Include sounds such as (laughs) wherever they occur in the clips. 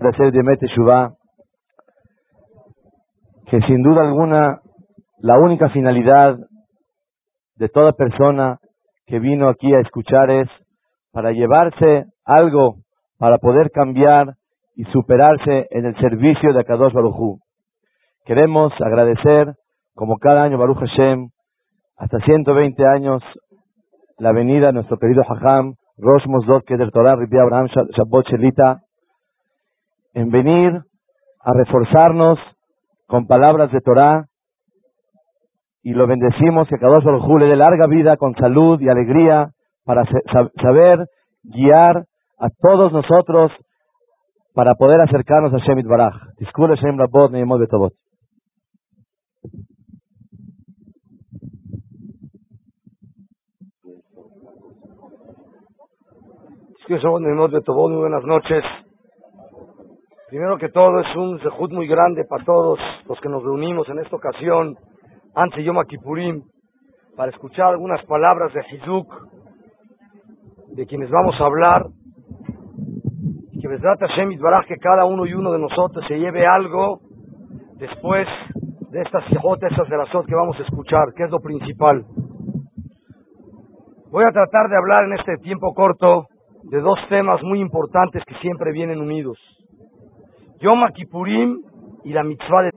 de hacer Teshuvah, que sin duda alguna la única finalidad de toda persona que vino aquí a escuchar es para llevarse algo para poder cambiar y superarse en el servicio de Akadosh Baruchu. Queremos agradecer, como cada año Baruch Hashem, hasta 120 años, la venida de nuestro querido Hajam, Rosh Mosdot del Torah, Ribi Abraham Shabbat Shelita, en venir a reforzarnos con palabras de Torah y lo bendecimos que Kadosh Baruj le dé larga vida con salud y alegría para saber guiar a todos nosotros para poder acercarnos a Shemit Baraj. Disculpe Shem Rabot Neimot Betovot. Muy buenas noches. Primero que todo es un sejud muy grande para todos los que nos reunimos en esta ocasión, antes Yom Kippurim, para escuchar algunas palabras de Hizuk, de quienes vamos a hablar, y que trata Hashem Baraj que cada uno y uno de nosotros se lleve algo después de estas sijotas, esas de las que vamos a escuchar, que es lo principal. Voy a tratar de hablar en este tiempo corto de dos temas muy importantes que siempre vienen unidos. Yom Kippurim y la mitzvah de...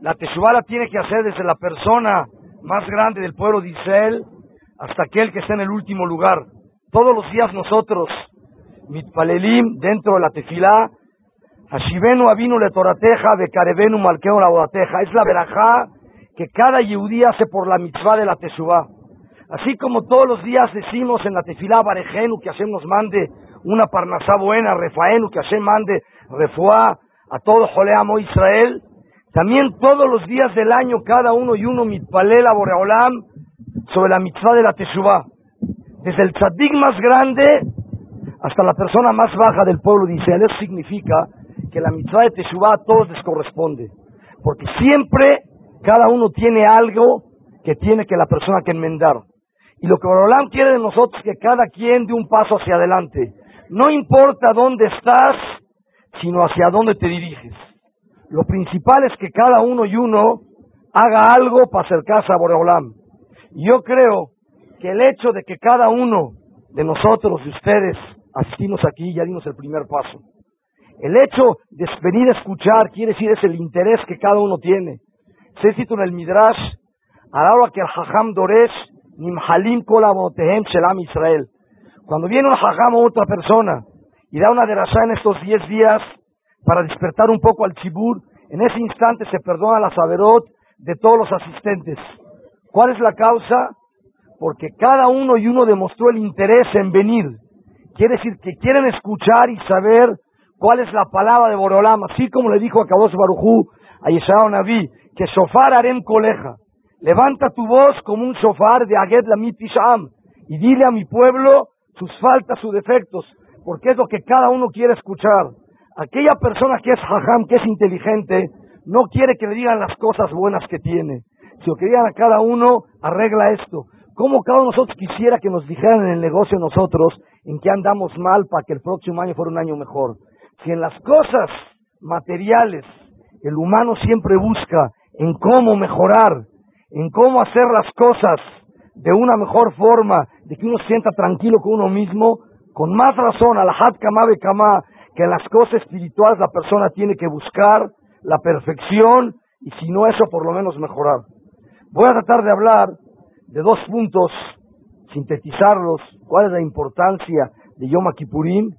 La Teshuvah la tiene que hacer desde la persona más grande del pueblo de Israel hasta aquel que está en el último lugar. Todos los días nosotros, mitpalelim, dentro de la tefilá, Hashivenu avinu le torateja, bekarevenu malkeo la. Es la verajá que cada yehudí hace por la mitzvah de la Teshuvah. Así como todos los días decimos en la tefilá barejenu que Hashem nos mande una parnasá buena, refaenu que Hashem mande refuá a todo Joleamo Israel, también todos los días del año cada uno y uno mitpalela boreolam sobre la mitzvah de la Teshuvah. Desde el tzadik más grande hasta la persona más baja del pueblo de Israel. Significa que la mitzvah de Teshuvah a todos les corresponde. Porque siempre cada uno tiene algo que tiene que la persona que enmendar. Y lo que Boreolam quiere de nosotros es que cada quien dé un paso hacia adelante. No importa dónde estás, sino hacia dónde te diriges. Lo principal es que cada uno y uno haga algo para acercarse a Boreolam. Yo creo que el hecho de que cada uno de nosotros, de ustedes, asistimos aquí, ya dimos el primer paso. El hecho de venir a escuchar quiere decir es el interés que cada uno tiene. Se cita en el Midrash, que el Hajam Doresh, Nimhalim Kolamotehem Shelam Israel. Cuando viene un Hajam o otra persona y da una derashá en estos diez días para despertar un poco al chibur, en ese instante se perdona la saberot de todos los asistentes. ¿Cuál es la causa? Porque cada uno y uno demostró el interés en venir. Quiere decir que quieren escuchar y saber cuál es la palabra de Borolam, así como le dijo a Kadosh Barujú, a Yeshua Naví, que shofar harem coleja. Levanta tu voz como un shofar de Aged Lamit y dile a mi pueblo sus faltas, sus defectos, porque es lo que cada uno quiere escuchar. Aquella persona que es hajam, que es inteligente, no quiere que le digan las cosas buenas que tiene. Si lo que digan a cada uno, arregla esto. ¿Cómo cada uno de nosotros quisiera que nos dijeran en el negocio nosotros en que andamos mal para que el próximo año fuera un año mejor? Si en las cosas materiales el humano siempre busca en cómo mejorar, en cómo hacer las cosas de una mejor forma, de que uno se sienta tranquilo con uno mismo, con más razón, a la hat kama que en las cosas espirituales la persona tiene que buscar la perfección y si no eso, por lo menos mejorar. Voy a tratar de hablar de dos puntos, sintetizarlos, cuál es la importancia de Yom Kippurim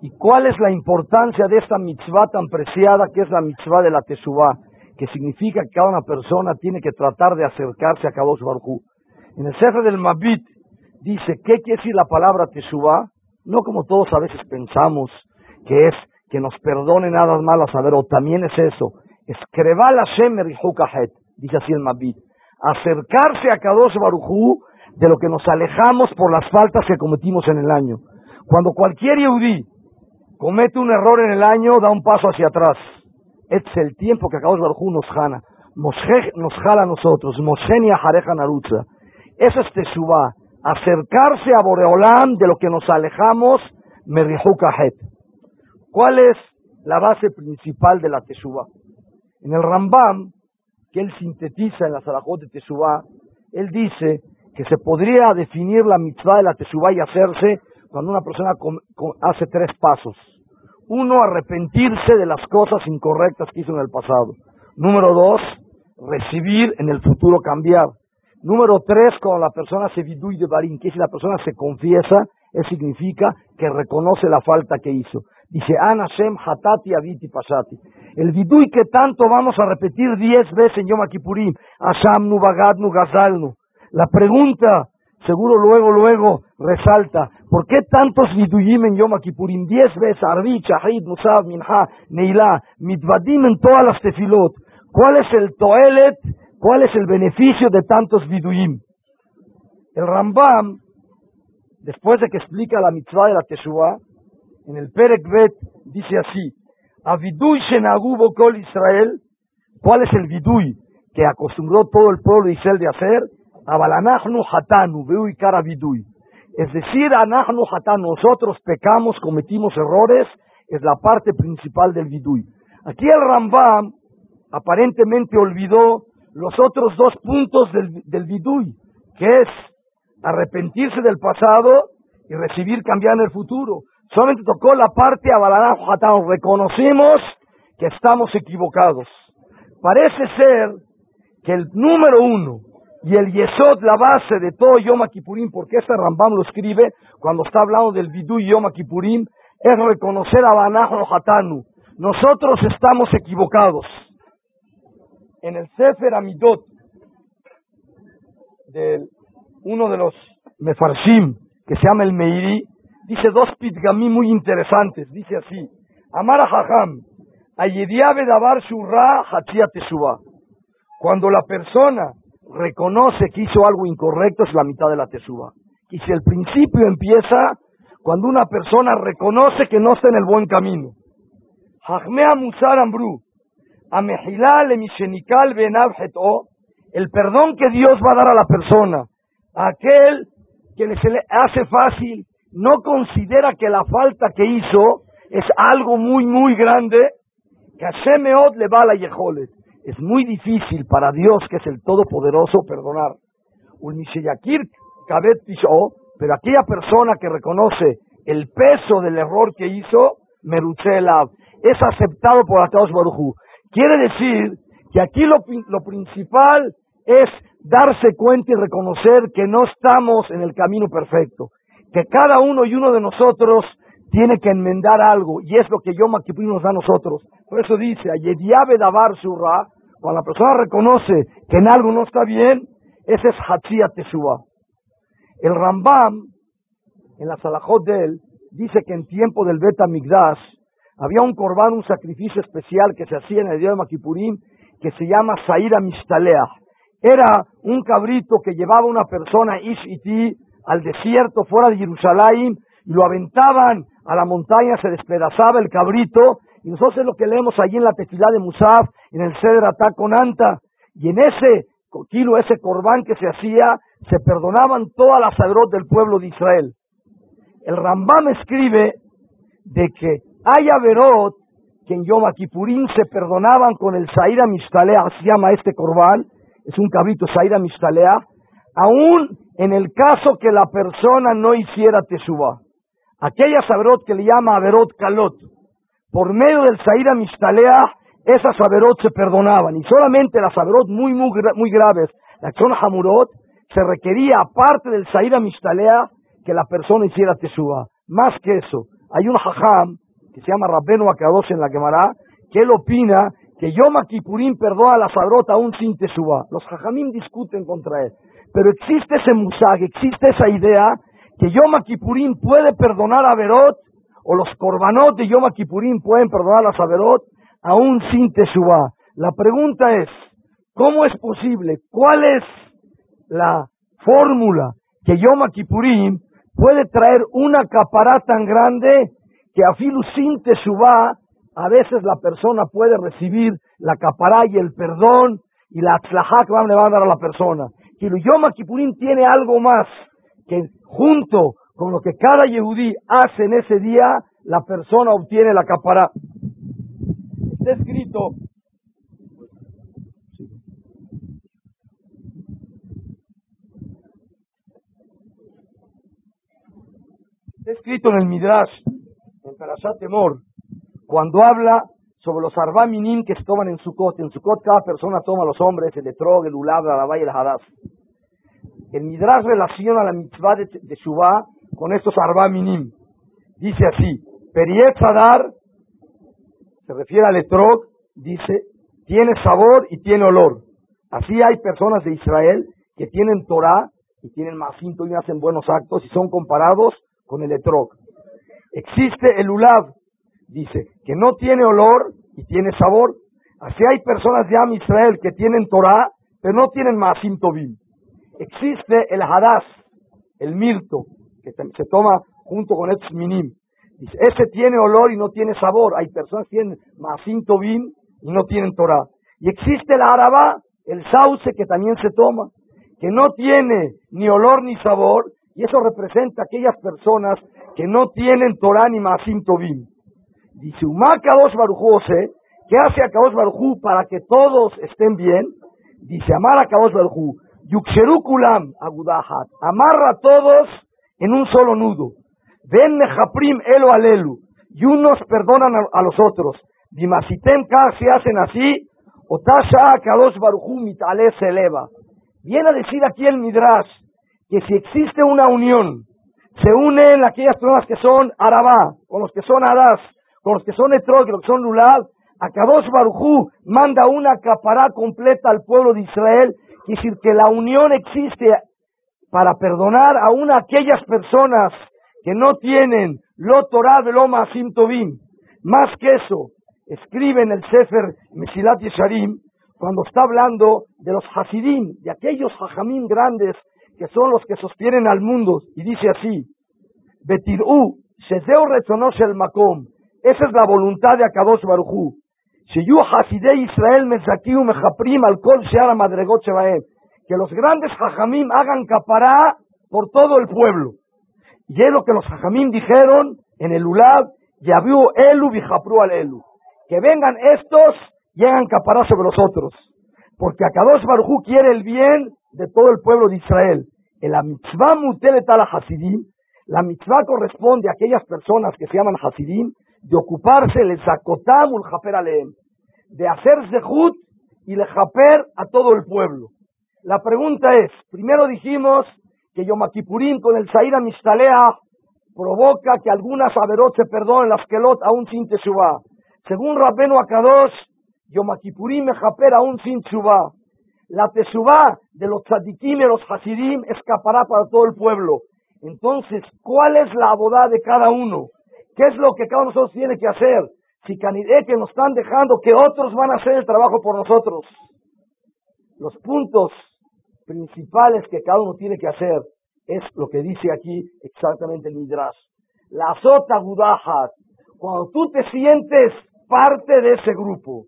y cuál es la importancia de esta mitzvah tan preciada que es la mitzvah de la Teshuvah, que significa que cada una persona tiene que tratar de acercarse a Kadosh Baruj En el Sefer del Mabit dice, ¿qué quiere decir la palabra Teshuvah? No como todos a veces pensamos que es que nos perdone nada mal a saber, o también es eso, escreva la Shemer dice así el Mabit, acercarse a Kadosh Barujú de lo que nos alejamos por las faltas que cometimos en el año. Cuando cualquier Yehudí comete un error en el año, da un paso hacia atrás. Es el tiempo que Kadosh Barujú nos jana, nos jala a nosotros, Moshenia Jareja Narutza. Eso es Teshuvah, acercarse a Boreolam de lo que nos alejamos, Merihukahet. ¿Cuál es la base principal de la Teshuvah. En el Rambam, que él sintetiza en la Salahot de Teshuvah, él dice que se podría definir la mitzvah de la Teshuvah y hacerse cuando una persona hace tres pasos. Uno, arrepentirse de las cosas incorrectas que hizo en el pasado. Número dos, recibir en el futuro cambiar. Número tres, cuando la persona se vidui de barín, que si la persona se confiesa, eso significa que reconoce la falta que hizo. Dice, Ana Shem Hatati Aviti Pasati. El vidui que tanto vamos a repetir diez veces en Yom Kippurim. Ashamnu, Bagadnu, Gazalnu. La pregunta, seguro luego, luego, resalta, ¿por qué tantos viduyim en Yom Kippurim? Diez veces, Arbi, Shahid, Musab, Minha, Neila, Mitvadim en todas las tefilot. ¿Cuál es el toelet ¿Cuál es el beneficio de tantos viduyim? El Rambam, después de que explica la mitzvah de la Teshuvah, en el Perek Bet dice así, a viduy shenagubo kol Israel, ¿cuál es el viduy que acostumbró todo el pueblo de Israel de hacer? Abalanachnu hatanu, y cara viduy. Es decir, anachnu hatanu, nosotros pecamos, cometimos errores, es la parte principal del viduy. Aquí el Rambam aparentemente olvidó los otros dos puntos del, del vidui, que es arrepentirse del pasado y recibir cambiar en el futuro. Solamente tocó la parte a reconocemos que estamos equivocados. Parece ser que el número uno y el yesod, la base de todo Yom Kippurim, porque este Rambam lo escribe cuando está hablando del vidú y Yom Kippurim, es reconocer a Banajo Hatanu. Nosotros estamos equivocados en el Sefer Amidot de uno de los Mefarshim, que se llama el Meiri, dice dos pitgamí muy interesantes. Dice así: Amara Hajam, Ayediabe Dabar Shurra Teshuva. Cuando la persona reconoce que hizo algo incorrecto, es la mitad de la Teshuva. Y si el principio empieza cuando una persona reconoce que no está en el buen camino. Hajmea Musar Ambru, el perdón que Dios va a dar a la persona, aquel que se le hace fácil, no considera que la falta que hizo es algo muy, muy grande, que a le va a la yeholet. Es muy difícil para Dios, que es el Todopoderoso, perdonar. Pero aquella persona que reconoce el peso del error que hizo, Meruchelav, es aceptado por Ataos Barujú. Quiere decir que aquí lo, principal es darse cuenta y reconocer que no estamos en el camino perfecto, que cada uno y uno de nosotros tiene que enmendar algo, y es lo que Yom Kippur nos da a nosotros. Por eso dice, Dabar Surra, cuando la persona reconoce que en algo no está bien, ese es Hatzia Teshuvah. El Rambam, en la Salahot de él, dice que en tiempo del Beta Migdash, había un corbán, un sacrificio especial que se hacía en el día de Makipurim, que se llama Saira Mistalea. Era un cabrito que llevaba una persona, Ish Iti, al desierto fuera de Jerusalén, y lo aventaban a la montaña, se despedazaba el cabrito, y nosotros es lo que leemos allí en la tefilá de Musaf, en el Ceder con Anta, y en ese kilo, ese corbán que se hacía, se perdonaban todas las sagrot del pueblo de Israel. El Rambam escribe de que hay Averot que en Yom Kippurín se perdonaban con el Saira Mistalea, se llama este corbán, es un cabrito Saira Mistalea, aún en el caso que la persona no hiciera Teshuvah. Aquellas Averot que le llama Averot Kalot, por medio del Saira Mistalea, esas Averot se perdonaban, y solamente las Averot muy, muy, muy graves, la zona Hamurot, se requería, aparte del Saira Mistalea, que la persona hiciera Teshuvah. Más que eso, hay un Hajam se llama Rabbenu Akadosh en la Gemara, que él opina que Yom Kippurim perdona la sabrota aún sin Teshuvah. Los Jajamim discuten contra él. Pero existe ese musag, existe esa idea que Yom Kippurim puede perdonar a Verot, o los Korbanot de Yom Kippurim pueden perdonar a Saberot aún sin Teshuvah. La pregunta es, ¿cómo es posible? ¿Cuál es la fórmula que Yom Kippurim puede traer una capará tan grande que a filu sin teshuva, a veces la persona puede recibir la capará el perdón y la atzlajá que le van a dar a la persona. Yom Kippurín tiene algo más que junto con lo que cada yehudí hace en ese día, la persona obtiene la capará. Está escrito Está escrito en el Midrash, en Parashat Temor, cuando habla sobre los arbaminim que se toman en Sukkot. En Sukkot cada persona toma los hombres, el etrog, el ulab, la labay y el hadas. El Midrash relaciona la mitzvah de, de Shuvah con estos arbaminim. Dice así, Periet Sadar, se refiere al etrog, dice, tiene sabor y tiene olor. Así hay personas de Israel que tienen Torah y tienen macinto y hacen buenos actos y son comparados con el etrog. Existe el ulab, dice, que no tiene olor y tiene sabor. Así hay personas de Am Israel que tienen Torah, pero no tienen Maasim Tovim. Existe el hadas, el mirto, que se toma junto con estos minim. Dice, ese tiene olor y no tiene sabor. Hay personas que tienen Maasim Tovim y no tienen Torah. Y existe el arabá, el sauce que también se toma, que no tiene ni olor ni sabor, y eso representa aquellas personas que no tienen Torah ni Maasim Tovim. Dice, dos Barujose, ¿qué hace a Kadosh Barujú para que todos estén bien? Dice, amar a Kadosh Barujú, Yuksheru Kulam, Agudahat, amarra a todos en un solo nudo. Ven Mejaprim Elo Alelu, y unos perdonan a, los otros. Dimasitem Ka se hacen así, Otasha Kadosh Barujú Mitale se eleva. Viene a decir aquí el Midrash, que si existe una unión, se unen aquellas personas que son Arabá, con los que son Aras, con los que son Etrog, los que son Lulav, Akadosh Barujú manda una capará completa al pueblo de Israel, y decir que la unión existe para perdonar aún a aquellas personas que no tienen lo Torah de lo Masim Tovim. Más que eso, escribe en el Sefer Mesilat Yesharim, cuando está hablando de los Hasidim, de aquellos Hajamim grandes que son los que sostienen al mundo, y dice así, Betirú, Shezeu Retzonosh el Makom, esa es la voluntad de Akadosh Barujú. Shiyu Hasidei Israel Mezakiu Mejaprim al Kol Sheara Madregot Que los grandes Jajamim hagan capará por todo el pueblo. Y es lo que los Jajamim dijeron en el Ulab, Yabiu Elu Bijapru al Elu. Que vengan estos y hagan capará sobre los otros. Porque Akadosh Barujú quiere el bien de todo el pueblo de Israel. En la mitzvah mutelet hasidim, la mitzvah corresponde a aquellas personas que se llaman hasidim, de ocuparse el zakotam ul japer de hacer zehut y le japer a todo el pueblo. La pregunta es, primero dijimos que Yom Kippurim con el Zaira Mistalea provoca que algunas averot se perdonen las kelot aún sin teshuvah. Según Rabbenu Akadosh, Yom Kippurim me japer aún sin teshuvah. La teshuvah de los tzadikim y los hasidim escapará para todo el pueblo. Entonces, ¿cuál es la abodá de cada uno? ¿Qué es lo que cada uno de nosotros tiene que hacer? Si Canidé que nos están dejando, que otros van a hacer el trabajo por nosotros. Los puntos principales que cada uno tiene que hacer es lo que dice aquí exactamente el Midrash. La sota gudahat. Cuando tú te sientes parte de ese grupo,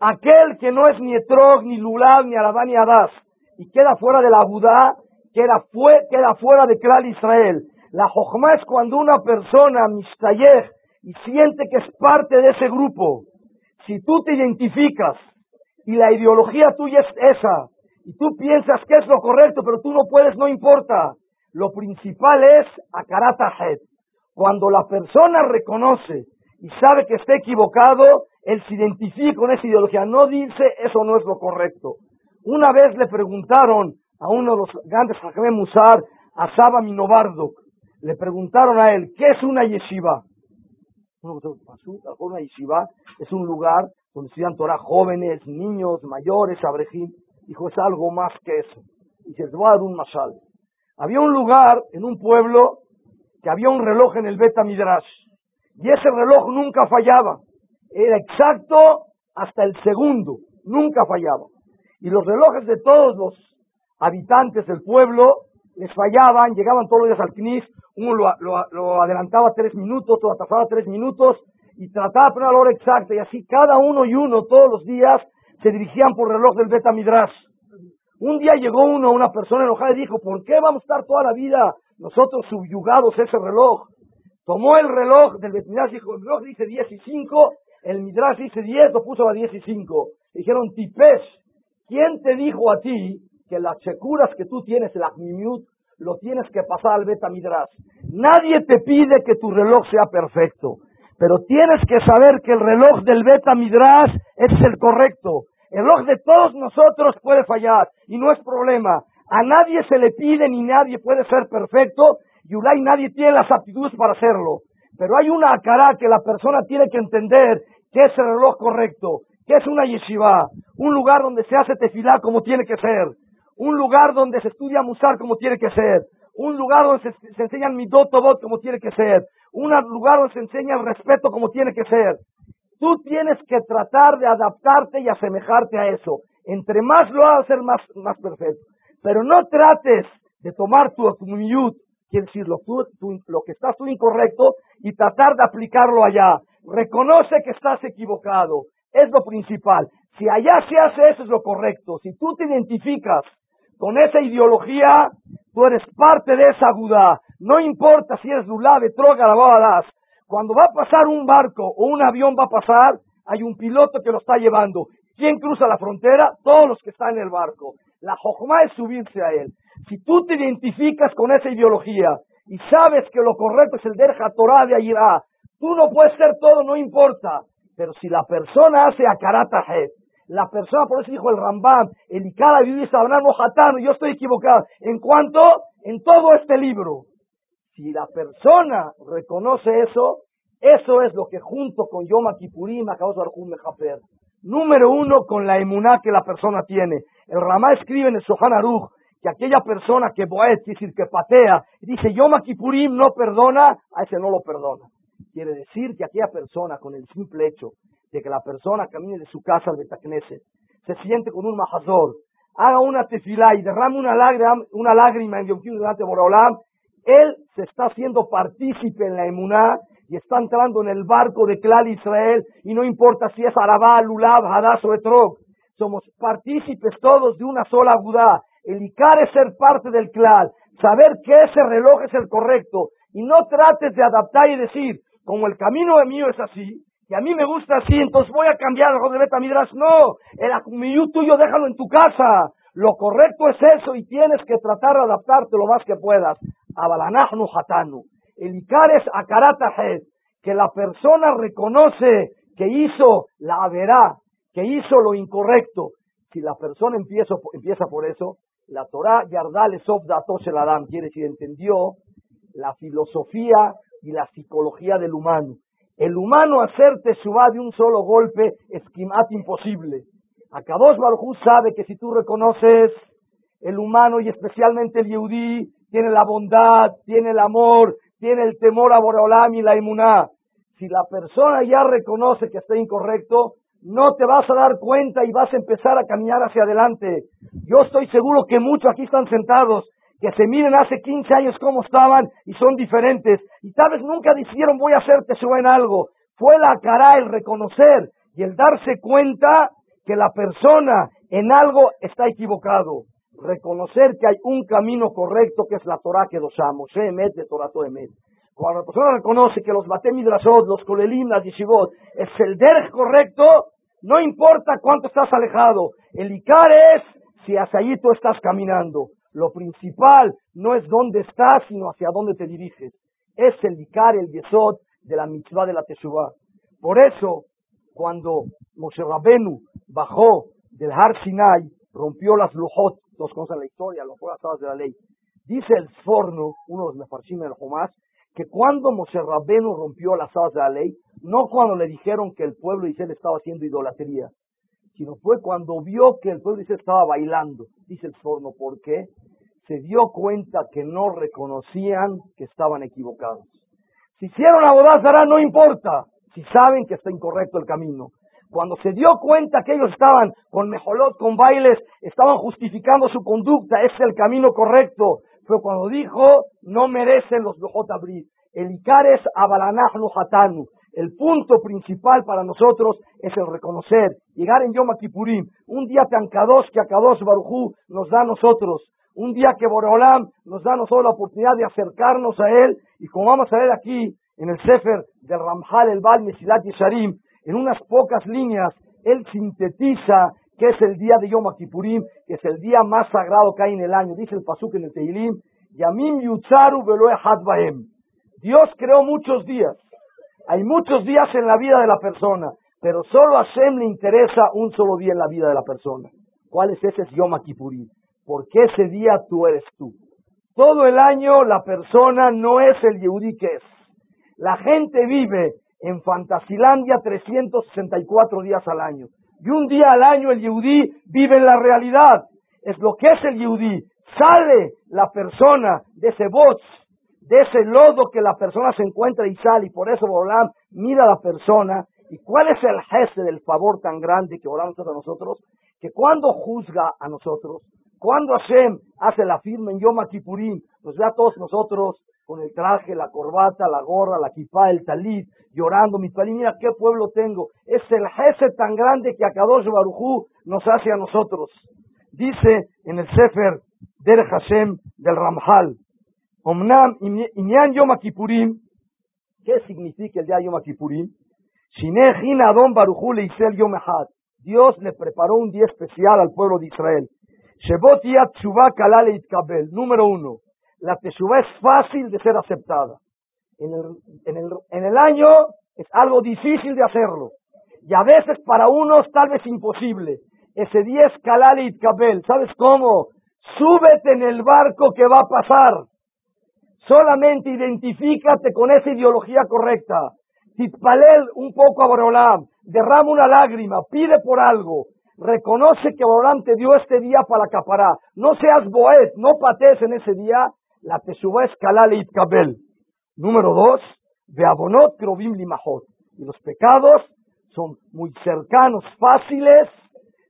aquel que no es ni Etrog, ni Lulav, ni Arabá, ni Adás, y queda fuera de la Budá, queda, fuera de Klal Israel, la Jochma es cuando una persona, mistayeh, y siente que es parte de ese grupo. Si tú te identificas y la ideología tuya es esa, y tú piensas que es lo correcto, pero tú no puedes, no importa. Lo principal es akaratahet. Cuando la persona reconoce y sabe que está equivocado, él se identifica con esa ideología. No dice eso no es lo correcto. Una vez le preguntaron a uno de los grandes Hakame Musar, a Saba Minobardo, le preguntaron a él, ¿qué es una yeshiva? Una yeshiva es un lugar donde estudian Torah jóvenes, niños, mayores, abrejín. Dijo, es algo más que eso. Y se va a dar un masal. Había un lugar en un pueblo que había un reloj en el Beta Midrash. Y ese reloj nunca fallaba. Era exacto hasta el segundo. Nunca fallaba. Y los relojes de todos los habitantes del pueblo les fallaban, llegaban todos los días al CNIS, uno lo, adelantaba tres minutos, otro atrasaba tres minutos, y trataba de poner la hora exacta, y así cada uno y uno todos los días se dirigían por reloj del Beta Midrash. Un día llegó uno, una persona enojada, y dijo, ¿por qué vamos a estar toda la vida nosotros subyugados a ese reloj? Tomó el reloj del Beta Midrash, dijo, el reloj dice 10 y 5, El Midrash dice 10, lo puso a 10 y 5. Dijeron, Tipesh, ¿quién te dijo a ti que las checuras que tú tienes, el Achmimiut, lo tienes que pasar al Beta Midrash? Nadie te pide que tu reloj sea perfecto, pero tienes que saber que el reloj del Beta Midrash es el correcto. El reloj de todos nosotros puede fallar y no es problema. A nadie se le pide ni nadie puede ser perfecto y Ulay nadie tiene las aptitudes para hacerlo. Pero hay una cara que la persona tiene que entender que es el reloj correcto, que es una yeshiva, un lugar donde se hace tefilá como tiene que ser, un lugar donde se estudia musar como tiene que ser, un lugar donde se, se enseña el midotobot como tiene que ser, un lugar donde se enseña el respeto como tiene que ser. Tú tienes que tratar de adaptarte y asemejarte a eso. Entre más lo hagas, ser más, más perfecto. Pero no trates de tomar tu acumiyut, quiere decir lo, lo que estás tú incorrecto, y tratar de aplicarlo allá. Reconoce que estás equivocado. Es lo principal. Si allá se hace eso es lo correcto. Si tú te identificas con esa ideología, tú eres parte de esa Gudá. No importa si eres Dulá, Betroga, Babadas. Cuando va a pasar un barco o un avión va a pasar, hay un piloto que lo está llevando. ¿Quién cruza la frontera? Todos los que están en el barco. La jojma es subirse a él. Si tú te identificas con esa ideología y sabes que lo correcto es el Derja Torah de Ayirá, tú no puedes ser todo, no importa. Pero si la persona hace a Karatajet, la persona, por eso dijo el Rambam, el Ikara Vivi Sabrán Mojatano, yo estoy equivocado. ¿En cuanto? En todo este libro. Si la persona reconoce eso, eso es lo que junto con Yom Kippurim. Número uno, con la emuná que la persona tiene. El Ramá escribe en el Sohan Aruch que aquella persona que boet, es decir, que patea, dice Yom Kippurim no perdona, a ese no lo perdona. Quiere decir que aquella persona, con el simple hecho de que la persona camine de su casa al Betacneset, se siente con un majazor, haga una tefilá y derrame una lágrima, una lágrima en Yom Kippur delante de él se está haciendo partícipe en la emuná y está entrando en el barco de Klal Israel y no importa si es Arabá, Lulav, Hadass o Etrog. Somos partícipes todos de una sola Gudá. El Icar es ser parte del Klal, saber que ese reloj es el correcto y no trates de adaptar y decir, como el camino de mío es así, y a mí me gusta así, entonces voy a cambiar el de Beta Midrash. No, el acumiyú tuyo déjalo en tu casa. Lo correcto es eso y tienes que tratar de adaptarte lo más que puedas. Abalanahnu hatanu. El Icar es akaratahed, que la persona reconoce que hizo la verá, que hizo lo incorrecto. Si la persona empieza, empieza por eso, la Torah Yardale Sobda Adam quiere decir, entendió la filosofía y la psicología del humano. El humano hacerte suba de un solo golpe es imposible. Akadosh Baruj sabe que si tú reconoces el humano y especialmente el Yehudí, tiene la bondad, tiene el amor, tiene el temor a Boreolam y la inmuná. Si la persona ya reconoce que está incorrecto, no te vas a dar cuenta y vas a empezar a caminar hacia adelante. Yo estoy seguro que muchos aquí están sentados que se miren hace 15 años cómo estaban y son diferentes. Y tal vez nunca dijeron voy a hacerte suba en algo. Fue la cara el reconocer y el darse cuenta que la persona en algo está equivocado. Reconocer que hay un camino correcto que es la Torah que los amos. Torah. Cuando la persona reconoce que los Batemidrasot, los Kolelim, las Yeshivot, es el derech correcto, no importa cuánto estás alejado. El Icar es si hacia allí tú estás caminando. Lo principal no es dónde estás, sino hacia dónde te diriges. Es el Icar, el Yesod de la mitzvah de la Teshuvah. Por eso, cuando Moshe Rabenu bajó del Har Sinai, rompió las lujot, dos cosas de la historia, las de la ley. Dice el Forno, uno de los mefarshim del Jomás, que cuando Moshe Rabenu rompió las alas de la ley, no cuando le dijeron que el pueblo de Israel estaba haciendo idolatría, sino fue cuando vio que el pueblo de Israel estaba bailando. Dice el Forno, ¿por qué? Se dio cuenta que no reconocían que estaban equivocados. Si hicieron la bodazara, no importa, si saben que está incorrecto el camino. Cuando se dio cuenta que ellos estaban con mejolot, con bailes, estaban justificando su conducta, es el camino correcto. Fue cuando dijo, no merecen los Lojot El Icar es Abalanahnu Hatanu. El punto principal para nosotros es el reconocer, llegar en Yom Kippurim, un día tan Kadosh que a Kadosh Barujú nos da a nosotros, un día que Boreolam nos da a nosotros la oportunidad de acercarnos a Él, y como vamos a ver aquí en el Sefer del Ramjal el Bal Mesilat Yesharim, en unas pocas líneas, él sintetiza que es el día de Yom Kippurim, que es el día más sagrado que hay en el año. Dice el Pasuk en el Teilim, Yamim. Dios creó muchos días. Hay muchos días en la vida de la persona, pero solo a Hashem le interesa un solo día en la vida de la persona. ¿Cuál es ese? Es Yom Kippurim. Porque ese día tú eres tú. Todo el año la persona no es el Yehudi que es. La gente vive en Fantasilandia 364 días al año. Y un día al año el Yehudí vive en la realidad. Es lo que es el Yehudí. Sale la persona de ese bots, de ese lodo que la persona se encuentra y sale. Y por eso Bolam mira a la persona. ¿Y cuál es el jefe del favor tan grande que Bolam hace a nosotros? Que cuando juzga a nosotros, cuando Hashem hace la firma en Yom Kippurim, nos ve a todos nosotros con el traje, la corbata, la gorra, la kipá, el talit, llorando, mi palim, mira qué pueblo tengo. Es el jefe tan grande que Akadosh Barujú nos hace a nosotros. Dice en el Sefer del Hashem del Ramjal, Omnam Inyan Yom Kippurim, ¿qué significa el día Yom Kippurim? Shinejin Adon Barujú le el Dios le preparó un día especial al pueblo de Israel. Shebot Yat Kalale Itkabel. Número uno la teshuva es fácil de ser aceptada. En el, en, el, en el año es algo difícil de hacerlo. Y a veces para unos tal vez imposible. Ese día es Kalal y Kabel. ¿Sabes cómo? Súbete en el barco que va a pasar. Solamente identifícate con esa ideología correcta. Titpalel un poco a Borolam. Derrama una lágrima. Pide por algo. Reconoce que Borolam te dio este día para acaparar. No seas boet. No patees en ese día la teshuva es kalal kabel. Número dos, abonot krovim limahot. Y los pecados son muy cercanos, fáciles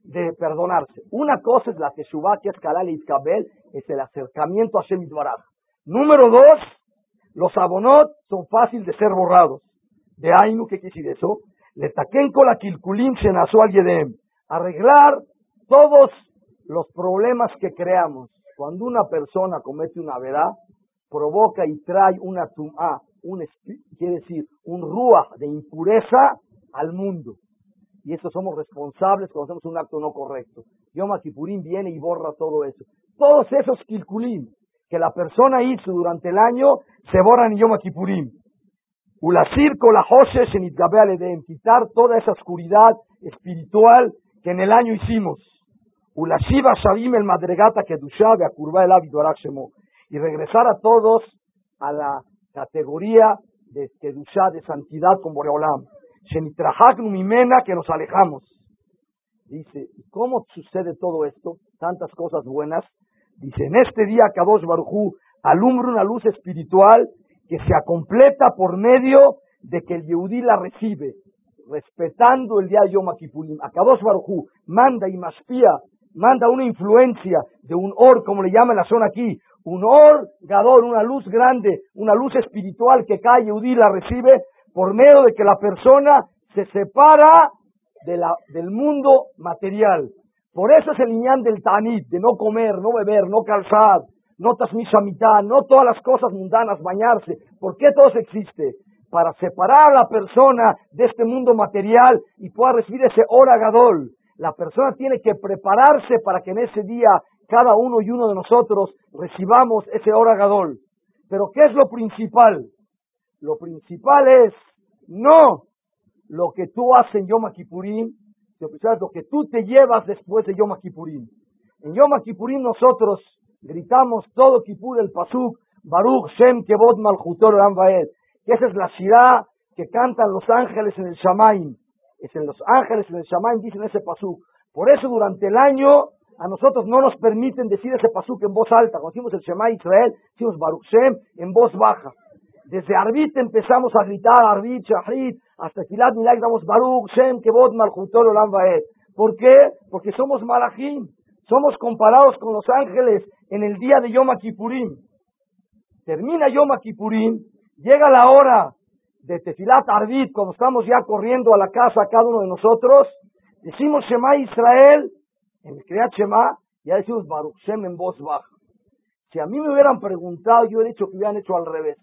de perdonarse. Una cosa es la teshuva que es kalal kabel, es el acercamiento a Baraj. Número dos, los abonot son fáciles de ser borrados. De Ainu, ¿qué quiere decir eso? Le taquen con la se nació al. Arreglar todos los problemas que creamos cuando una persona comete una verdad, provoca y trae una tum'a, un quiere decir, un ruach de impureza al mundo. Y eso somos responsables cuando hacemos un acto no correcto. Yom Kippurim viene y borra todo eso. Todos esos kilkulim que la persona hizo durante el año se borran en Yom Kippurim. Ulasir la en quitar toda esa oscuridad espiritual que en el año hicimos. Ulashiva Shabim el Madregata que dushab a curva el hábito y regresar a todos a la categoría de Kedushá, de santidad con Boreolam. Shenitrahaknu Mimena que nos alejamos. Dice, ¿cómo sucede todo esto? Tantas cosas buenas. Dice, en este día Kadosh Barujú alumbra una luz espiritual que se completa por medio de que el Yehudí la recibe, respetando el día Yom Kippurim. A Kadosh Barujú manda y maspía manda una influencia de un or, como le llama la zona aquí, un or gador, una luz grande, una luz espiritual que cae y la recibe por medio de que la persona se separa de la, del mundo material. Por eso es el niñán del tanit, de no comer, no beber, no calzar, no mitad, no todas las cosas mundanas, bañarse. ¿Por qué todo existe? Para separar a la persona de este mundo material y pueda recibir ese hora gadol, la persona tiene que prepararse para que en ese día cada uno y uno de nosotros recibamos ese hora gadol. Pero ¿qué es lo principal? Lo principal es no lo que tú haces en Yom Kippurim, lo que tú te llevas después de Yom Kippurim. En Yom Kippurim nosotros gritamos todo Kippur el Pasuk, Baruch Shem Kevod Malchutor que esa es la ciudad que cantan los ángeles en el Shamaim es en los ángeles, en el Shaman dicen ese pasú. Por eso durante el año a nosotros no nos permiten decir ese pasuk en voz alta. Cuando decimos el Shema Israel, decimos Baruch Shem en voz baja. Desde Arbit empezamos a gritar, Arbit, Shahrit, hasta Filat Milag, damos Baruch Shem, Kevod, Malchutol, Olam ¿Por qué? Porque somos malachim. Somos comparados con los ángeles en el día de Yom Kippurim. Termina Yom Kippurim, llega la hora de Tefilat Arbit, cuando estamos ya corriendo a la casa cada uno de nosotros, decimos Shema Israel, en el Kriyat Shema, ya decimos Baruch Shem en voz baja. Si a mí me hubieran preguntado, yo he dicho que hubieran hecho al revés.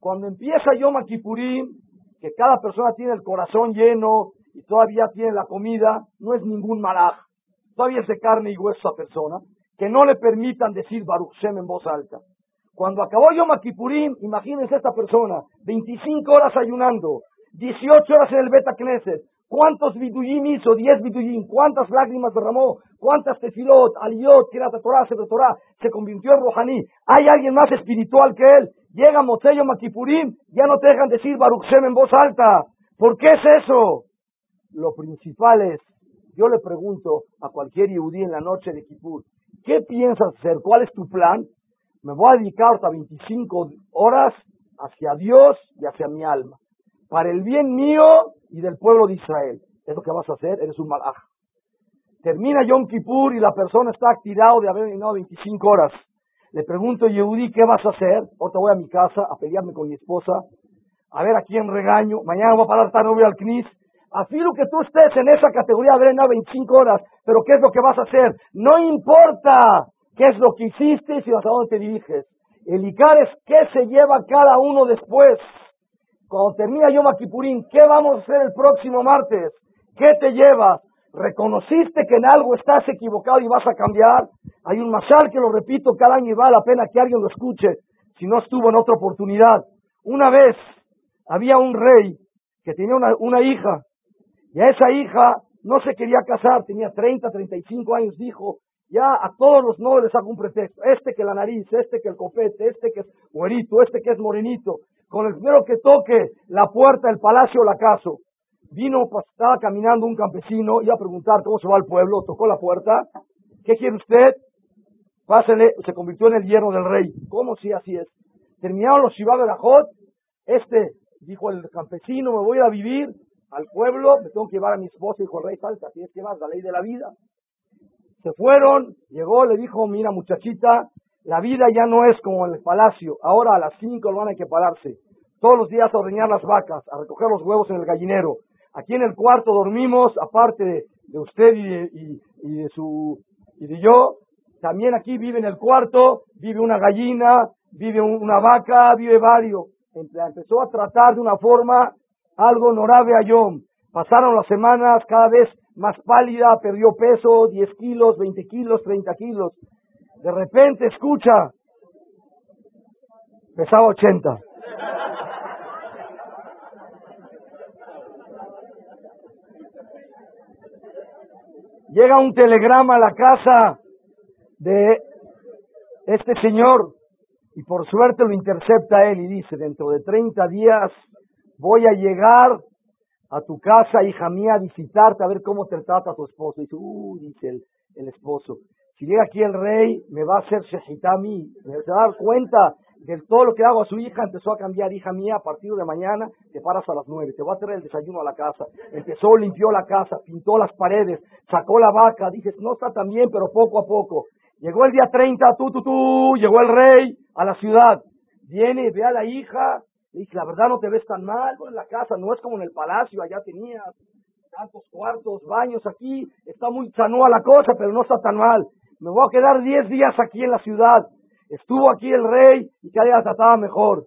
Cuando empieza Yom Kippurim, que cada persona tiene el corazón lleno y todavía tiene la comida, no es ningún malaj. Todavía es de carne y hueso esa persona, que no le permitan decir Baruch Shem en voz alta. Cuando acabó Yom Kippurim, imagínense esta persona, 25 horas ayunando, 18 horas en el Beta Knesset, ¿Cuántos viduyim hizo? 10 viduyim. ¿Cuántas lágrimas derramó? ¿Cuántas tefilot, aliyot, tirata Torah, Torah? Se convirtió en Rohaní. ¿Hay alguien más espiritual que él? Llega Mosello Makipurim, ya no te dejan decir Baruch Shem en voz alta. ¿Por qué es eso? Lo principal es, yo le pregunto a cualquier yudí en la noche de Kippur, ¿qué piensas hacer? ¿Cuál es tu plan? Me voy a dedicar hasta 25 horas hacia Dios y hacia mi alma. Para el bien mío y del pueblo de Israel. Es lo que vas a hacer, eres un malaj. Termina Yom Kippur y la persona está activado de haber venido 25 horas. Le pregunto, Yehudi, ¿qué vas a hacer? Ahorita voy a mi casa a pelearme con mi esposa, a ver a quién regaño. Mañana voy a parar tan voy al CNIS. Afilo que tú estés en esa categoría de haber venido 25 horas, pero ¿qué es lo que vas a hacer? No importa qué es lo que hiciste y hasta dónde te diriges. El Icar es qué se lleva cada uno después. Cuando termina Yom Kippurín, ¿qué vamos a hacer el próximo martes? ¿Qué te llevas? ¿Reconociste que en algo estás equivocado y vas a cambiar? Hay un masal que lo repito cada año y vale la pena que alguien lo escuche si no estuvo en otra oportunidad. Una vez había un rey que tenía una, una hija y a esa hija no se quería casar, tenía 30, 35 años, dijo, ya a todos los nobles les hago un pretexto, este que la nariz, este que el copete, este que es güerito, este que es morenito, con el primero que toque la puerta del palacio la caso. Vino, pues, estaba caminando un campesino, iba a preguntar cómo se va al pueblo, tocó la puerta. ¿Qué quiere usted? Pásele, se convirtió en el hierro del rey. ¿Cómo si así es? Terminaron los Shibá Berajot. Este, dijo el campesino, me voy a vivir al pueblo, me tengo que llevar a mi esposa, dijo el rey, salta, tienes que vas, la ley de la vida. Se fueron, llegó, le dijo, mira muchachita, la vida ya no es como en el palacio. Ahora a las cinco van a que pararse. Todos los días a ordeñar las vacas, a recoger los huevos en el gallinero. Aquí en el cuarto dormimos, aparte de, usted y de, y, de su y de yo. También aquí vive en el cuarto, vive una gallina, vive una vaca, vive varios. Empezó a tratar de una forma algo honorable a Yom. Pasaron las semanas cada vez más pálida, perdió peso, 10 kilos, 20 kilos, 30 kilos. De repente escucha, pesaba 80. Llega un telegrama a la casa de este señor y por suerte lo intercepta él y dice, dentro de 30 días voy a llegar a tu casa, hija mía, a visitarte, a ver cómo te trata tu esposo. Y dice, uh, dice el, el esposo, si llega aquí el rey, me va a hacer shehitami, me va a dar cuenta de todo lo que hago a su hija, empezó a cambiar, hija mía, a partir de mañana te paras a las nueve, te voy a traer el desayuno a la casa. Empezó, limpió la casa, pintó las paredes, sacó la vaca, dije, no está tan bien, pero poco a poco. Llegó el día 30, tú, tú, tú, llegó el rey a la ciudad. Viene, ve a la hija, dice, la verdad no te ves tan mal, en la casa no es como en el palacio, allá tenías tantos cuartos, baños aquí, está muy chanúa la cosa, pero no está tan mal me voy a quedar diez días aquí en la ciudad. Estuvo aquí el rey y cada día trataba mejor.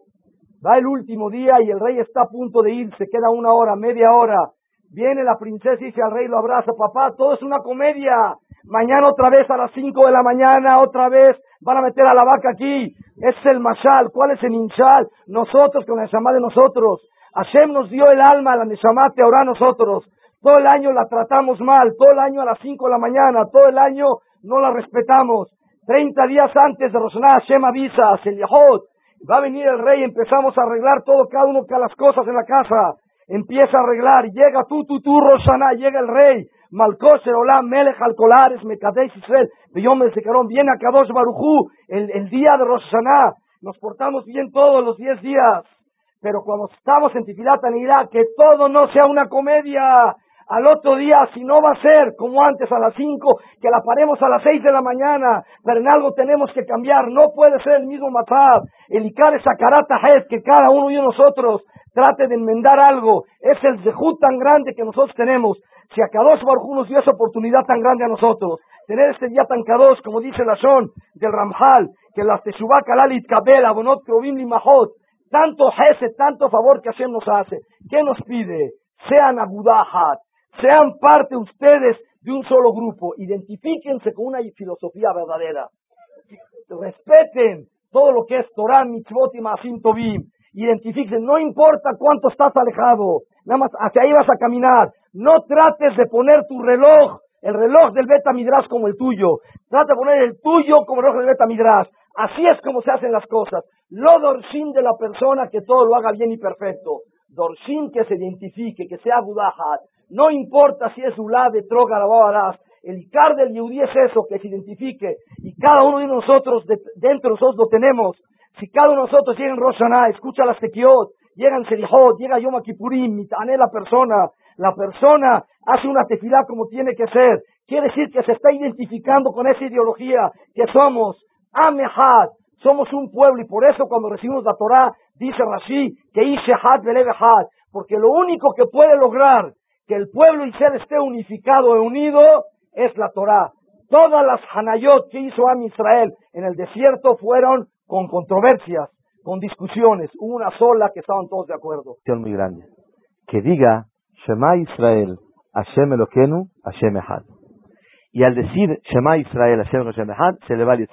Va el último día y el rey está a punto de irse, queda una hora, media hora. Viene la princesa y dice al rey, lo abraza, papá, todo es una comedia. Mañana otra vez a las cinco de la mañana, otra vez van a meter a la vaca aquí. es el mashal. ¿Cuál es el inchal? Nosotros con la Neshama de nosotros. Hashem nos dio el alma, la Neshama te ahora nosotros. Todo el año la tratamos mal, todo el año a las cinco de la mañana, todo el año no la respetamos. Treinta días antes de Rosana Hashem avisa a va a venir el rey, empezamos a arreglar todo, cada uno cada las cosas en la casa, empieza a arreglar, llega tú, tú, tú, Rosana, llega el rey, Malkosher, Olam, Melech, Alcolares, Mekadesh, Israel, Beyom, Secarón, viene a Kadosh Barujú, el, el día de Rosana, nos portamos bien todos los diez días, pero cuando estamos en Tifilat Irak, que todo no sea una comedia, al otro día, si no va a ser como antes a las cinco, que la paremos a las seis de la mañana, pero en algo tenemos que cambiar, no puede ser el mismo matar, el Icar esa carata es que cada uno de nosotros trate de enmendar algo, es el zehut tan grande que nosotros tenemos, si a Kadosh Baruj nos dio esa oportunidad tan grande a nosotros, tener este día tan Kadosh, como dice la Shon del Ramjal, que las Teshuvah Kalalit Kabel, Abonot Krovim Limahot, tanto Jese, tanto favor que Hashem nos hace. ¿Qué nos pide? Sean agudahat, sean parte ustedes de un solo grupo, identifíquense con una filosofía verdadera. Respeten todo lo que es Torah, Mitzvot y Masim Tobim. Identifíquense, no importa cuánto estás alejado, nada más hacia ahí vas a caminar. No trates de poner tu reloj, el reloj del Beta Midrash como el tuyo. Trata de poner el tuyo como el reloj del Beta Midrash. Así es como se hacen las cosas. Lo dorsin de la persona que todo lo haga bien y perfecto. Dorsin que se identifique, que sea Budahat. No importa si es Ulá, de Troga, El Icar del Yehudi es eso, que se identifique. Y cada uno de nosotros, dentro de nosotros lo tenemos. Si cada uno de nosotros llega en Roshaná, escucha las Tequiot, llega en Serihot, llega Yom Kippurim, mitane la persona, la persona hace una tefilá como tiene que ser. Quiere decir que se está identificando con esa ideología que somos Amehad, somos un pueblo y por eso cuando recibimos la Torah dice Rashi que Ishehad Belebehad, porque lo único que puede lograr que el pueblo Israel esté unificado e unido es la Torah. Todas las Hanayot que hizo Am Israel en el desierto fueron con controversias, con discusiones, una sola que estaban todos de acuerdo. Muy grande. Que diga Shema Israel, Hashem Eloquenu, Hashem Ehad. Y al decir Shema Israel, Hashem Hashem Ehad, se le va el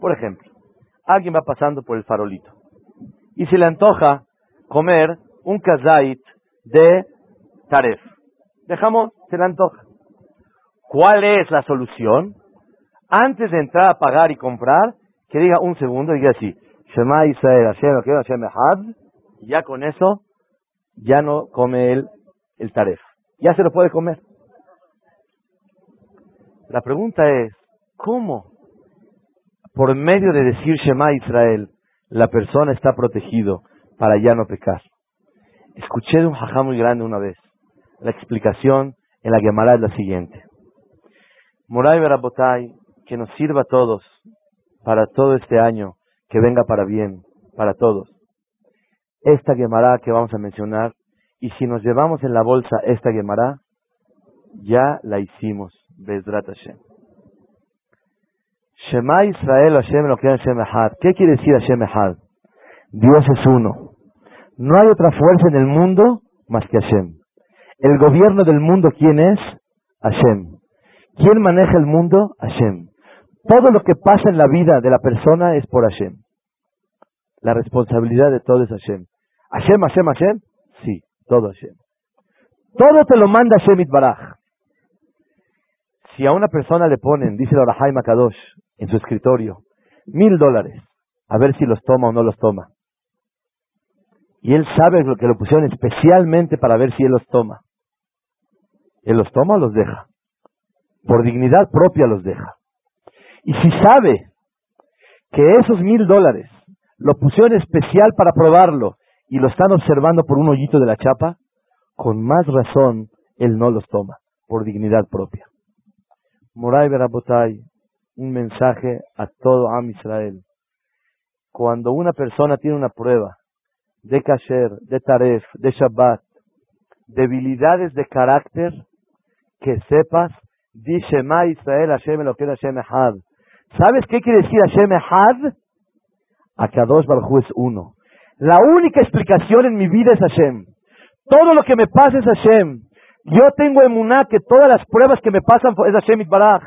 Por ejemplo, alguien va pasando por el farolito y se le antoja comer un kazait de taref. Dejamos, se le antoja. ¿Cuál es la solución? Antes de entrar a pagar y comprar, que diga un segundo y diga así, Shema Israel, Hashem, Hashem, y ya con eso, ya no come él el taref. Ya se lo puede comer. La pregunta es, ¿cómo? Por medio de decir Shema Israel, la persona está protegido para ya no pecar. Escuché un jajá muy grande una vez. La explicación en la Gemara es la siguiente. Moray Berabotay, que nos sirva a todos para todo este año, que venga para bien, para todos. Esta Gemara que vamos a mencionar, y si nos llevamos en la bolsa esta Gemara, ya la hicimos, Bezrat Hashem. Shema Israel Hashem lo que Hashem ¿Qué quiere decir Hashem Echad? Dios es uno. No hay otra fuerza en el mundo más que Hashem. El gobierno del mundo, ¿quién es? Hashem. ¿Quién maneja el mundo? Hashem. Todo lo que pasa en la vida de la persona es por Hashem. La responsabilidad de todo es Hashem. Hashem, Hashem, Hashem. Sí, todo Hashem. Todo te lo manda Hashem Itbaraj. Si a una persona le ponen, dice el Orahai Makadosh en su escritorio, mil dólares, a ver si los toma o no los toma. Y él sabe lo que lo pusieron especialmente para ver si él los toma. Él los toma o los deja. Por dignidad propia los deja. Y si sabe que esos mil dólares lo pusieron especial para probarlo y lo están observando por un hoyito de la chapa, con más razón él no los toma, por dignidad propia. Moray Berabotay, un mensaje a todo Am Israel. Cuando una persona tiene una prueba de kasher, de taref, de shabbat, debilidades de carácter, que sepas, di Shema Israel Hashem lo que Hashem. ¿Sabes qué quiere decir Hashem Echad? Akadosh Baruj es uno. La única explicación en mi vida es Hashem. Todo lo que me pasa es Hashem. Yo tengo emuná que todas las pruebas que me pasan es Hashem Itbaraj.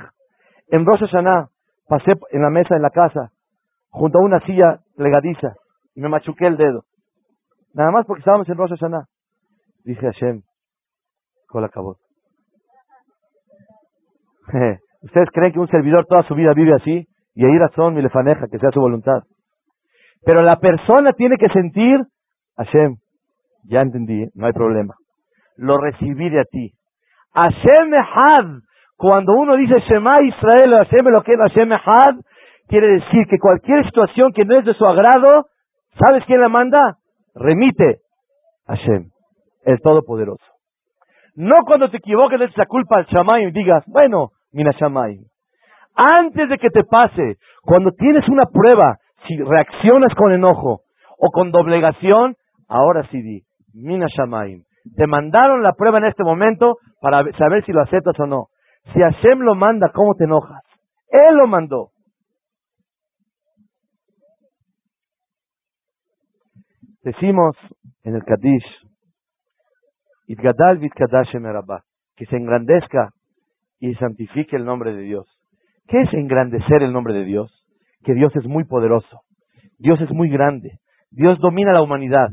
En Rosh Hashanah pasé en la mesa en la casa, junto a una silla plegadiza, y me machuqué el dedo. Nada más porque estábamos en Rosh Hashanah. Dije Hashem, con la. (laughs) ¿Ustedes creen que un servidor toda su vida vive así? Y ahí razón mi lefaneja, que sea su voluntad. Pero la persona tiene que sentir, Hashem, ya entendí, no hay problema lo recibí de a ti. Hashem Echad, cuando uno dice Shema Israel, Hashem lo que es Hashem Echad, quiere decir que cualquier situación que no es de su agrado, ¿sabes quién la manda? Remite Hashem, el Todopoderoso. No cuando te equivoques, le la culpa al Shamay y digas, bueno, mina Shamay. Antes de que te pase, cuando tienes una prueba, si reaccionas con enojo o con doblegación, ahora sí di, mina Shamayim. Te mandaron la prueba en este momento para saber si lo aceptas o no. Si Hashem lo manda, ¿cómo te enojas? Él lo mandó. Decimos en el Kadish, Itgadal Vitkadash que se engrandezca y santifique el nombre de Dios. ¿Qué es engrandecer el nombre de Dios? Que Dios es muy poderoso, Dios es muy grande, Dios domina la humanidad,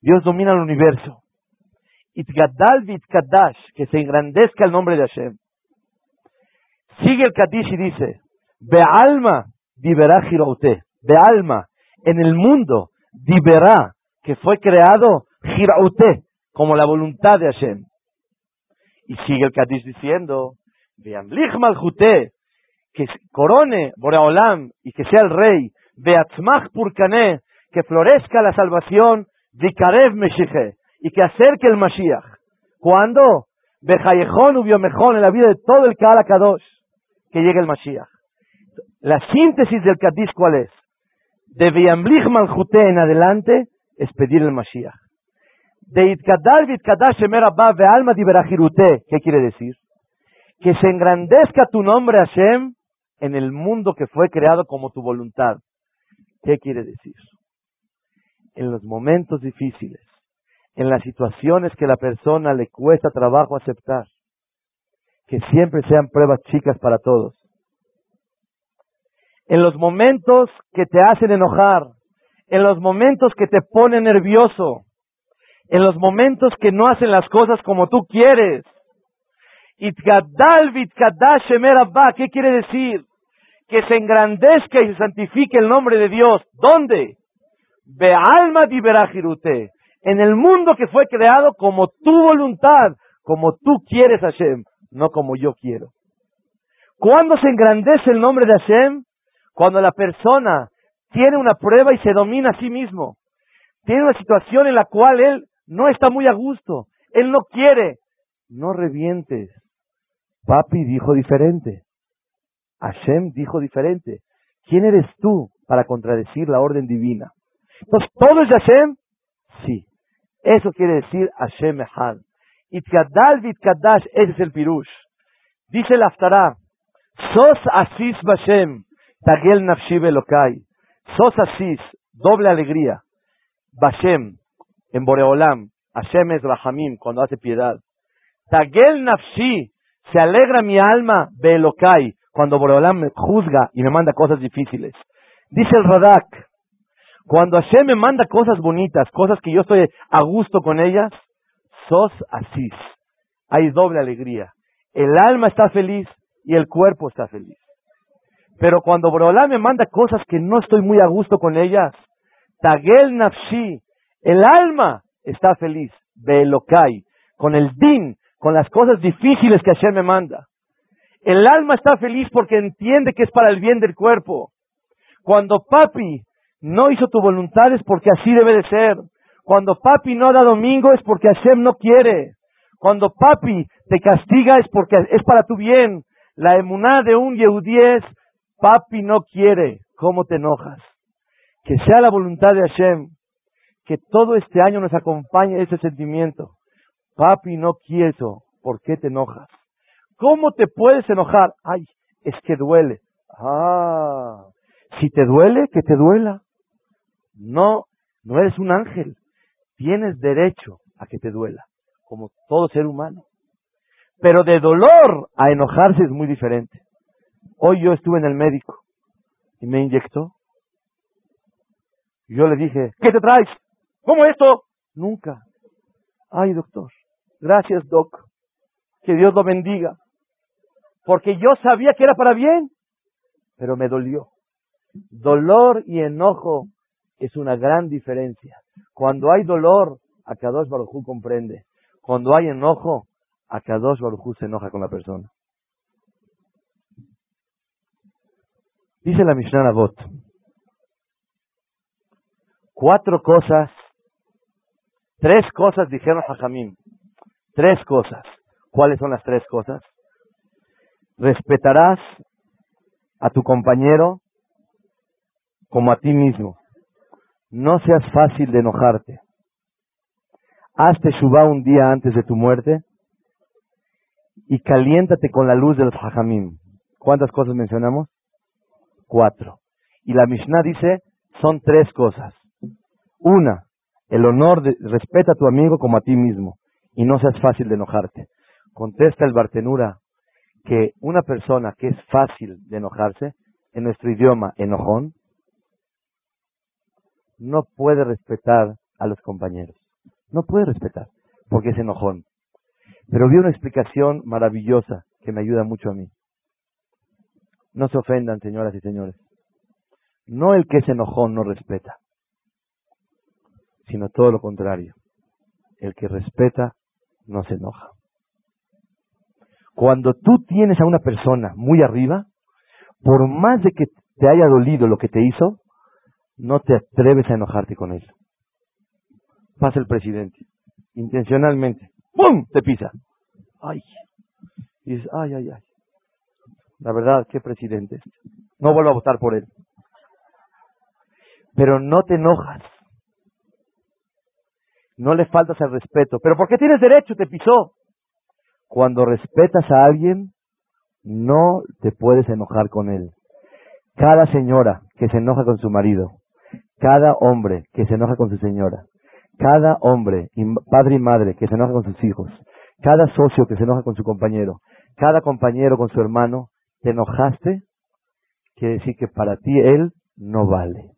Dios domina el universo. Itgadal Vitkadash, que se engrandezca el nombre de Hashem. Sigue el Kadish y dice, Be'alma diverá Giraute, Be'alma, en el mundo, diverá, que fue creado Giraute, como la voluntad de Hashem. Y sigue el Kadish diciendo, Be'amlich Malchute, que corone Boreolam y que sea el rey, Beatzmach Purkané, que florezca la salvación, Vikarev Meshiche, y que acerque el Mashiach. ¿Cuándo? Bejayejón mejor en la vida de todo el Kala Kadosh, que llegue el Mashiach. La síntesis del Kadish, ¿cuál es? De Beamlich Malchute en adelante, es pedir el Mashiach. De Itkadal Vitkadash Emerabba Alma Diberajirute, ¿qué quiere decir? Que se engrandezca tu nombre Hashem en el mundo que fue creado como tu voluntad. ¿Qué quiere decir? En los momentos difíciles, en las situaciones que la persona le cuesta trabajo aceptar, que siempre sean pruebas chicas para todos. En los momentos que te hacen enojar, en los momentos que te ponen nervioso, en los momentos que no hacen las cosas como tú quieres. ¿qué quiere decir? Que se engrandezca y se santifique el nombre de Dios. ¿Dónde? Ve alma diverajirute. En el mundo que fue creado como tu voluntad, como tú quieres Hashem, no como yo quiero. ¿Cuándo se engrandece el nombre de Hashem? Cuando la persona tiene una prueba y se domina a sí mismo. Tiene una situación en la cual él no está muy a gusto. Él no quiere. No revientes. Papi dijo diferente. Hashem dijo diferente. ¿Quién eres tú para contradecir la orden divina? Entonces, ¿todo es Hashem? Sí. Eso quiere decir Hashem Echad. Itkadal vitkadash, ese es el pirush. Dice el Aftarah, Sos asis Bashem, tagel nafshi belokai. Sos asis, doble alegría. Bashem, en Boreolam, Hashem es Rahamim, cuando hace piedad. Tagel nafshi, se alegra mi alma belokai, cuando Boreolam me juzga y me manda cosas difíciles. Dice el Radak, cuando Hashem me manda cosas bonitas, cosas que yo estoy a gusto con ellas, sos asís. Hay doble alegría. El alma está feliz y el cuerpo está feliz. Pero cuando Boreolam me manda cosas que no estoy muy a gusto con ellas, Tagel Nafshi, el alma está feliz. Belokai, con el din, con las cosas difíciles que Hashem me manda. El alma está feliz porque entiende que es para el bien del cuerpo. Cuando papi no hizo tu voluntad es porque así debe de ser. Cuando papi no da domingo es porque Hashem no quiere. Cuando papi te castiga es porque es para tu bien. La emuná de un Yehudí es, papi no quiere. ¿Cómo te enojas? Que sea la voluntad de Hashem. Que todo este año nos acompañe ese sentimiento. Papi no quiero. ¿Por qué te enojas? ¿Cómo te puedes enojar? Ay, es que duele. Ah, si te duele, que te duela. No, no eres un ángel. Tienes derecho a que te duela, como todo ser humano. Pero de dolor a enojarse es muy diferente. Hoy yo estuve en el médico y me inyectó. Yo le dije, ¿qué te traes? ¿Cómo esto? Nunca. Ay, doctor. Gracias, doc. Que Dios lo bendiga porque yo sabía que era para bien, pero me dolió. Dolor y enojo es una gran diferencia. Cuando hay dolor, Akadosh Barujú comprende. Cuando hay enojo, Akadosh Barujú se enoja con la persona. Dice la Mishnah Nabot, cuatro cosas, tres cosas dijeron Jajamim, tres cosas. ¿Cuáles son las tres cosas? Respetarás a tu compañero como a ti mismo. No seas fácil de enojarte. Hazte Shubá un día antes de tu muerte y caliéntate con la luz de los hajamim. ¿Cuántas cosas mencionamos? Cuatro. Y la Mishnah dice, son tres cosas. Una, El honor de, respeta a tu amigo como a ti mismo y no seas fácil de enojarte. Contesta el Bartenura que una persona que es fácil de enojarse, en nuestro idioma enojón, no puede respetar a los compañeros. No puede respetar, porque es enojón. Pero vi una explicación maravillosa que me ayuda mucho a mí. No se ofendan, señoras y señores. No el que es enojón no respeta, sino todo lo contrario. El que respeta no se enoja. Cuando tú tienes a una persona muy arriba, por más de que te haya dolido lo que te hizo, no te atreves a enojarte con él. Pasa el presidente, intencionalmente, ¡pum! te pisa. Ay, y dices, ay, ay, ay. La verdad, qué presidente es. No vuelvo a votar por él. Pero no te enojas. No le faltas al respeto. Pero ¿por qué tienes derecho? Te pisó. Cuando respetas a alguien, no te puedes enojar con él. Cada señora que se enoja con su marido, cada hombre que se enoja con su señora, cada hombre, padre y madre que se enoja con sus hijos, cada socio que se enoja con su compañero, cada compañero con su hermano, te enojaste, quiere decir que para ti él no vale.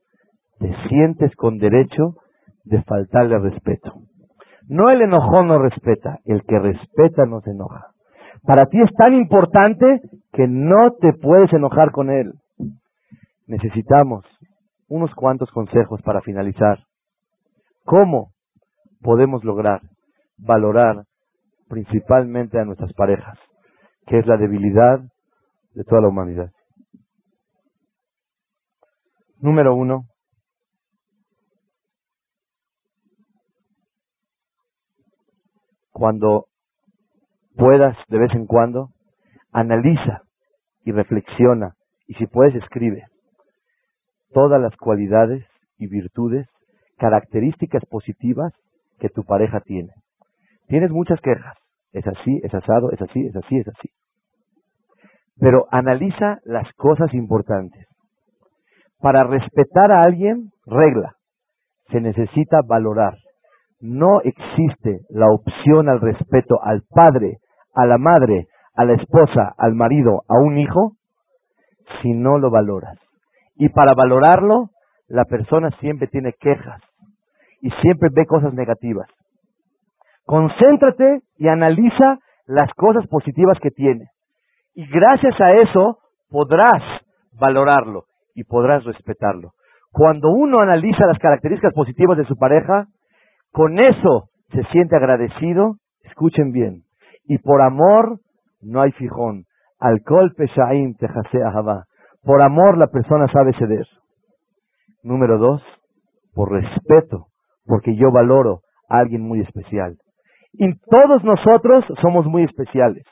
Te sientes con derecho de faltarle respeto. No el enojón no respeta, el que respeta no se enoja. Para ti es tan importante que no te puedes enojar con él. Necesitamos unos cuantos consejos para finalizar. ¿Cómo podemos lograr valorar principalmente a nuestras parejas, que es la debilidad de toda la humanidad? Número uno, cuando puedas de vez en cuando, analiza y reflexiona y si puedes escribe todas las cualidades y virtudes, características positivas que tu pareja tiene. Tienes muchas quejas, es así, es asado, es así, es así, es así. Pero analiza las cosas importantes. Para respetar a alguien, regla, se necesita valorar no existe la opción al respeto al padre, a la madre, a la esposa, al marido, a un hijo, si no lo valoras. Y para valorarlo, la persona siempre tiene quejas y siempre ve cosas negativas. Concéntrate y analiza las cosas positivas que tiene. Y gracias a eso podrás valorarlo y podrás respetarlo. Cuando uno analiza las características positivas de su pareja, con eso se siente agradecido, escuchen bien, y por amor no hay fijón. Alcohol peshaim tejase ahava. Por amor la persona sabe ceder. Número dos, por respeto, porque yo valoro a alguien muy especial. Y todos nosotros somos muy especiales.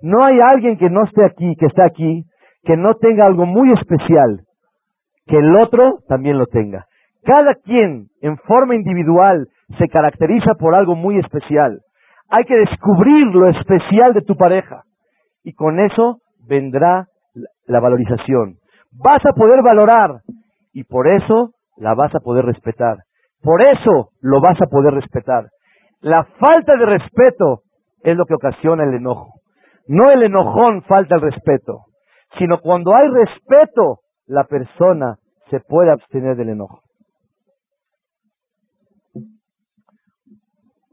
No hay alguien que no esté aquí, que está aquí, que no tenga algo muy especial, que el otro también lo tenga. Cada quien, en forma individual, se caracteriza por algo muy especial. Hay que descubrir lo especial de tu pareja y con eso vendrá la valorización. Vas a poder valorar y por eso la vas a poder respetar. Por eso lo vas a poder respetar. La falta de respeto es lo que ocasiona el enojo. No el enojón falta el respeto, sino cuando hay respeto, la persona se puede abstener del enojo.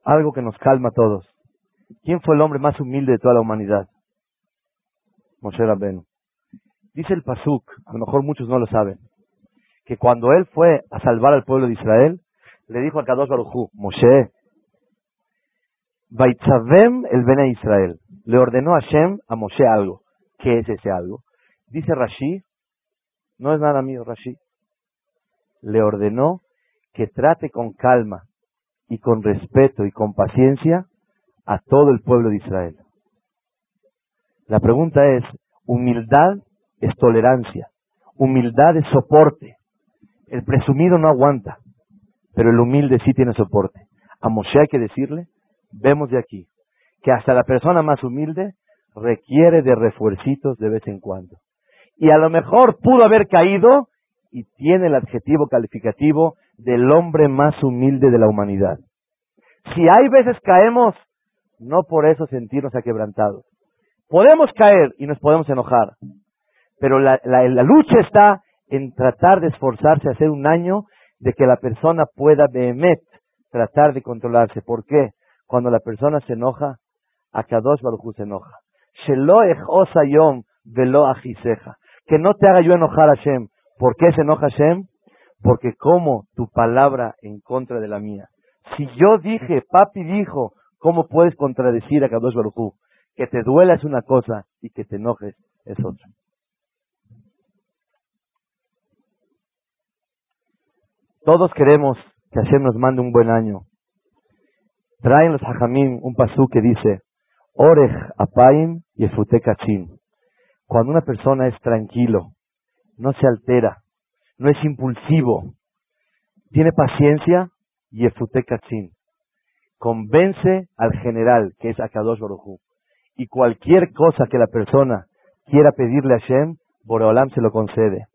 Algo que nos calma a todos. ¿Quién fue el hombre más humilde de toda la humanidad? Moshe Rabbeinu. Dice el Pasuk, a lo mejor muchos no lo saben, que cuando él fue a salvar al pueblo de Israel, le dijo a Kadosh Baruchu, Moshe, Baitzavem el Bene Israel. Le ordenó a Hashem a Moshe algo. ¿Qué es ese algo? Dice Rashi, no es nada mío Rashi. Le ordenó que trate con calma y con respeto y con paciencia a todo el pueblo de Israel. La pregunta es, humildad es tolerancia, humildad es soporte. El presumido no aguanta, pero el humilde sí tiene soporte. A Moshe hay que decirle, vemos de aquí, que hasta la persona más humilde requiere de refuercitos de vez en cuando. Y a lo mejor pudo haber caído y tiene el adjetivo calificativo del hombre más humilde de la humanidad. Si hay veces caemos, no por eso sentirnos aquebrantados. Podemos caer y nos podemos enojar, pero la, lucha está en tratar de esforzarse a hacer un año de que la persona pueda Behemet tratar de controlarse. ¿Por qué? Cuando la persona se enoja, a Kadosh Baruj se enoja. Que no te haga yo enojar a Hashem. ¿Por qué se enoja Hashem? Porque como tu palabra en contra de la mía. Si yo dije, papi dijo, ¿cómo puedes contradecir a Kadosh Baruj Que te duela es una cosa y que te enojes es otra. Todos queremos que Hashem nos mande un buen año. Traen los hajamim un pasú que dice, Orej apaim y kachim. Cuando una persona es tranquilo, no se altera, no es impulsivo, tiene paciencia, y kachim. Convence al general, que es Akadosh Baruchu. Y cualquier cosa que la persona quiera pedirle a Hashem, Boreolam se lo concede.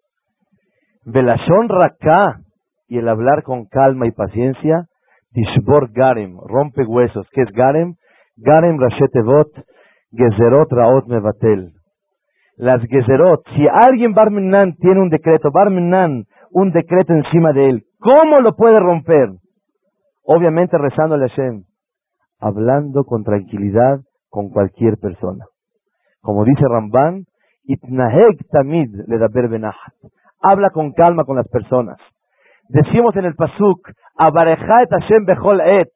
Velashon Rakah y el hablar con calma y paciencia, Tishbor Garem, rompe huesos. ¿Qué es Garem? Garem Rashetevot, Gezerot Raot Mevatel. Las Gezerot, si alguien Barminan tiene un decreto, Barminan, un decreto encima de él, ¿cómo lo puede romper? Obviamente rezando a Hashem, hablando con tranquilidad con cualquier persona. Como dice Ramban, Itnaheg Tamid le da Habla con calma con las personas. Decimos en el Pasuk, Abarejat Hashem Bechol Et.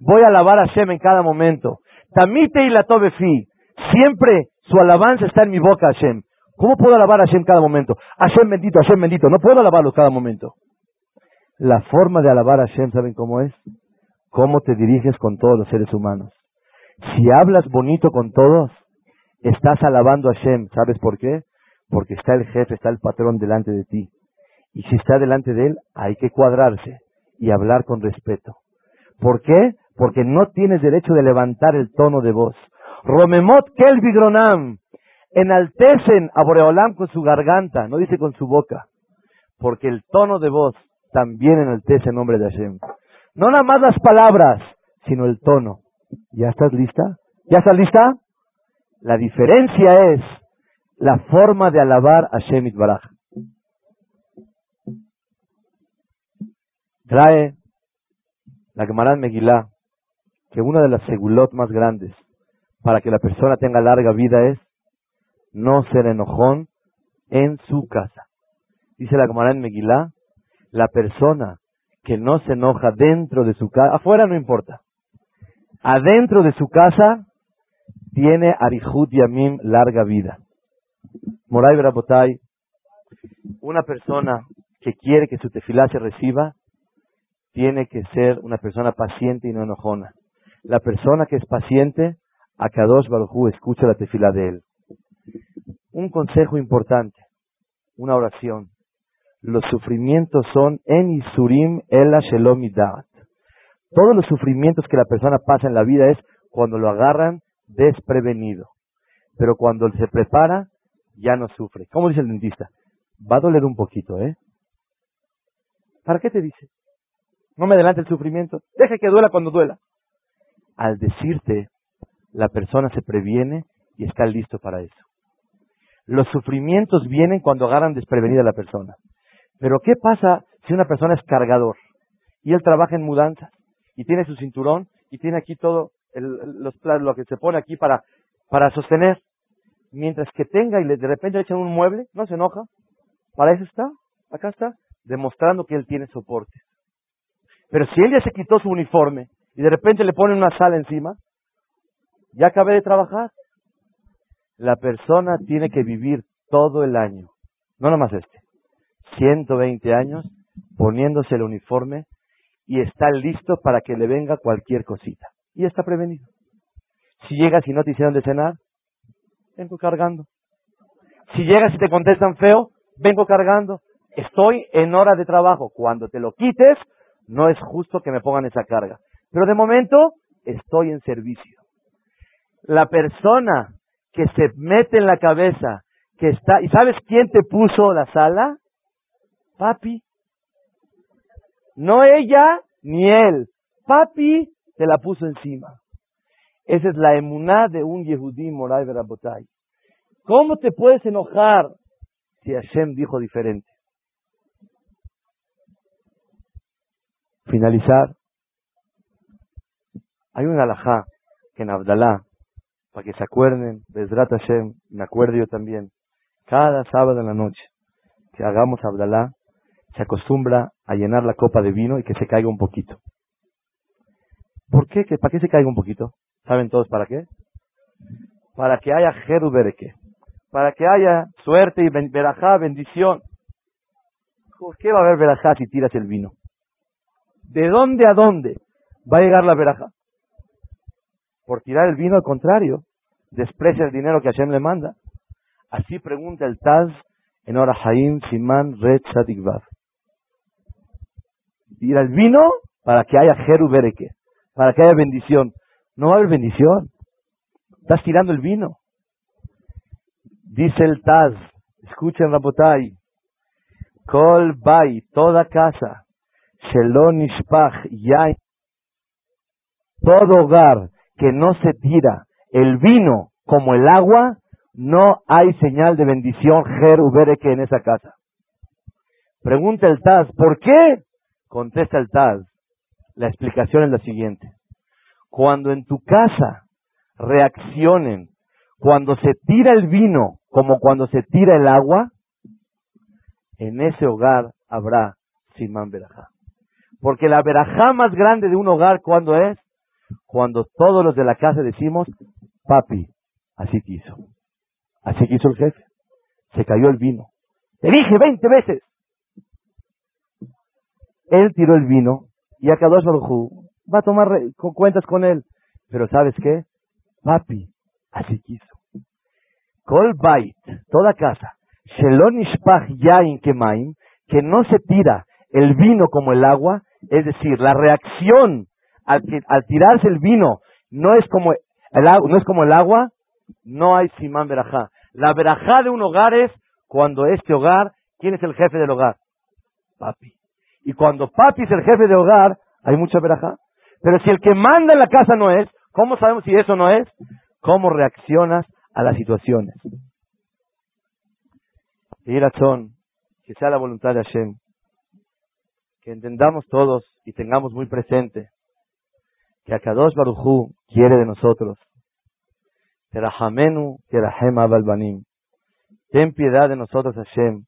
Voy a alabar a Hashem en cada momento. Tamite y la fi. Siempre su alabanza está en mi boca, Hashem. ¿Cómo puedo alabar a Hashem cada momento? Hashem bendito, Hashem bendito. No puedo alabarlo cada momento. La forma de alabar a Hashem, ¿saben cómo es? Cómo te diriges con todos los seres humanos. Si hablas bonito con todos, estás alabando a Hashem. ¿Sabes por qué? Porque está el jefe, está el patrón delante de ti. Y si está delante de él, hay que cuadrarse y hablar con respeto. ¿Por qué? Porque no tienes derecho de levantar el tono de voz. Romemot Kelvidronam. Enaltecen a Boreolam con su garganta, no dice con su boca. Porque el tono de voz también enaltece el nombre de Hashem. No nada más las palabras, sino el tono. ¿Ya estás lista? ¿Ya estás lista? La diferencia es la forma de alabar a Hashem Itbaraj. Trae la Gemara Megilá que una de las segulot más grandes para que la persona tenga larga vida es no ser enojón en su casa. Dice la Gemara en Megilá, la persona que no se enoja dentro de su casa, afuera no importa, adentro de su casa tiene Arihut Yamim larga vida. Moray Berabotay, una persona que quiere que su tefilá se reciba, tiene que ser una persona paciente y no enojona. La persona que es paciente, a Kadosh Baruj escucha la tefila de él. Un consejo importante, una oración. Los sufrimientos son en Isurim el Shelomidat. Todos los sufrimientos que la persona pasa en la vida es cuando lo agarran desprevenido. Pero cuando se prepara, ya no sufre. ¿Cómo dice el dentista? Va a doler un poquito, ¿eh? ¿Para qué te dice? No me adelante el sufrimiento. Deje que duela cuando duela. Al decirte, la persona se previene y está listo para eso. Los sufrimientos vienen cuando agarran desprevenida a la persona. Pero ¿qué pasa si una persona es cargador y él trabaja en mudanza y tiene su cinturón y tiene aquí todo los, lo que se pone aquí para, para sostener? Mientras que tenga y de repente le echan un mueble, no se enoja. Para eso está, acá está, demostrando que él tiene soporte. Pero si él ya se quitó su uniforme y de repente le ponen una sala encima, ya acabé de trabajar. La persona tiene que vivir todo el año, no nomás este, 120 años poniéndose el uniforme y está listo para que le venga cualquier cosita. Y está prevenido. Si llegas y no te hicieron de cenar, vengo cargando. Si llegas y te contestan feo, vengo cargando. Estoy en hora de trabajo. Cuando te lo quites, no es justo que me pongan esa carga. Pero de momento estoy en servicio. La persona que se mete en la cabeza, que está, ¿y sabes quién te puso la sala? Papi. No ella ni él. Papi te la puso encima. Esa es la emuná de un Yehudí Moray Berabotay. ¿Cómo te puedes enojar si Hashem dijo diferente? Finalizar. Hay un alajá que en Abdalá, para que se acuerden, Bezrat Hashem, me acuerdo yo también, cada sábado en la noche que hagamos Abdalá, se acostumbra a llenar la copa de vino y que se caiga un poquito. ¿Por qué? ¿Para qué se caiga un poquito? ¿Saben todos para qué? Para que haya Jerubereke, para que haya suerte y verajá, bendición. ¿Por qué va a haber verajá si tiras el vino? ¿De dónde a dónde va a llegar la verajá? Por tirar el vino, al contrario, desprecia el dinero que Hashem le manda. Así pregunta el Taz en Orahaim Siman Red Satikvav. Tira el vino para que haya Jerubereke, para que haya bendición. No va a haber bendición. Estás tirando el vino. Dice el Taz, escuchen Rabotai, Kol Bay, toda casa, Shelon Ishpach, todo hogar que no se tira el vino como el agua, no hay señal de bendición Ger en esa casa. Pregunta el Taz, ¿por qué? Contesta el Taz, la explicación es la siguiente. Cuando en tu casa reaccionen, cuando se tira el vino como cuando se tira el agua, en ese hogar habrá Simán Berajá. Porque la verajá más grande de un hogar, ¿cuándo es? Cuando todos los de la casa decimos, papi, así quiso. Así quiso el jefe. Se cayó el vino. Te dije 20 veces. Él tiró el vino y a Kadosh Baruj va a tomar cuentas con él. Pero ¿sabes qué? Papi, así quiso. Kol bait, toda casa, shelon yain kemaim, que no se tira el vino como el agua, es decir, la reacción al, tirarse el vino no es como el, agua, no hay simán verajá. La verajá de un hogar es cuando este hogar, ¿quién es el jefe del hogar? Papi. Y cuando papi es el jefe del hogar, hay mucha verajá. Pero si el que manda en la casa no es, ¿cómo sabemos si eso no es? ¿Cómo reaccionas a las situaciones? Que sea la voluntad de Hashem, que entendamos todos y tengamos muy presente que Akadosh Barujú quiere de nosotros. Terahamenu abalbanim. Ten piedad de nosotros, Hashem,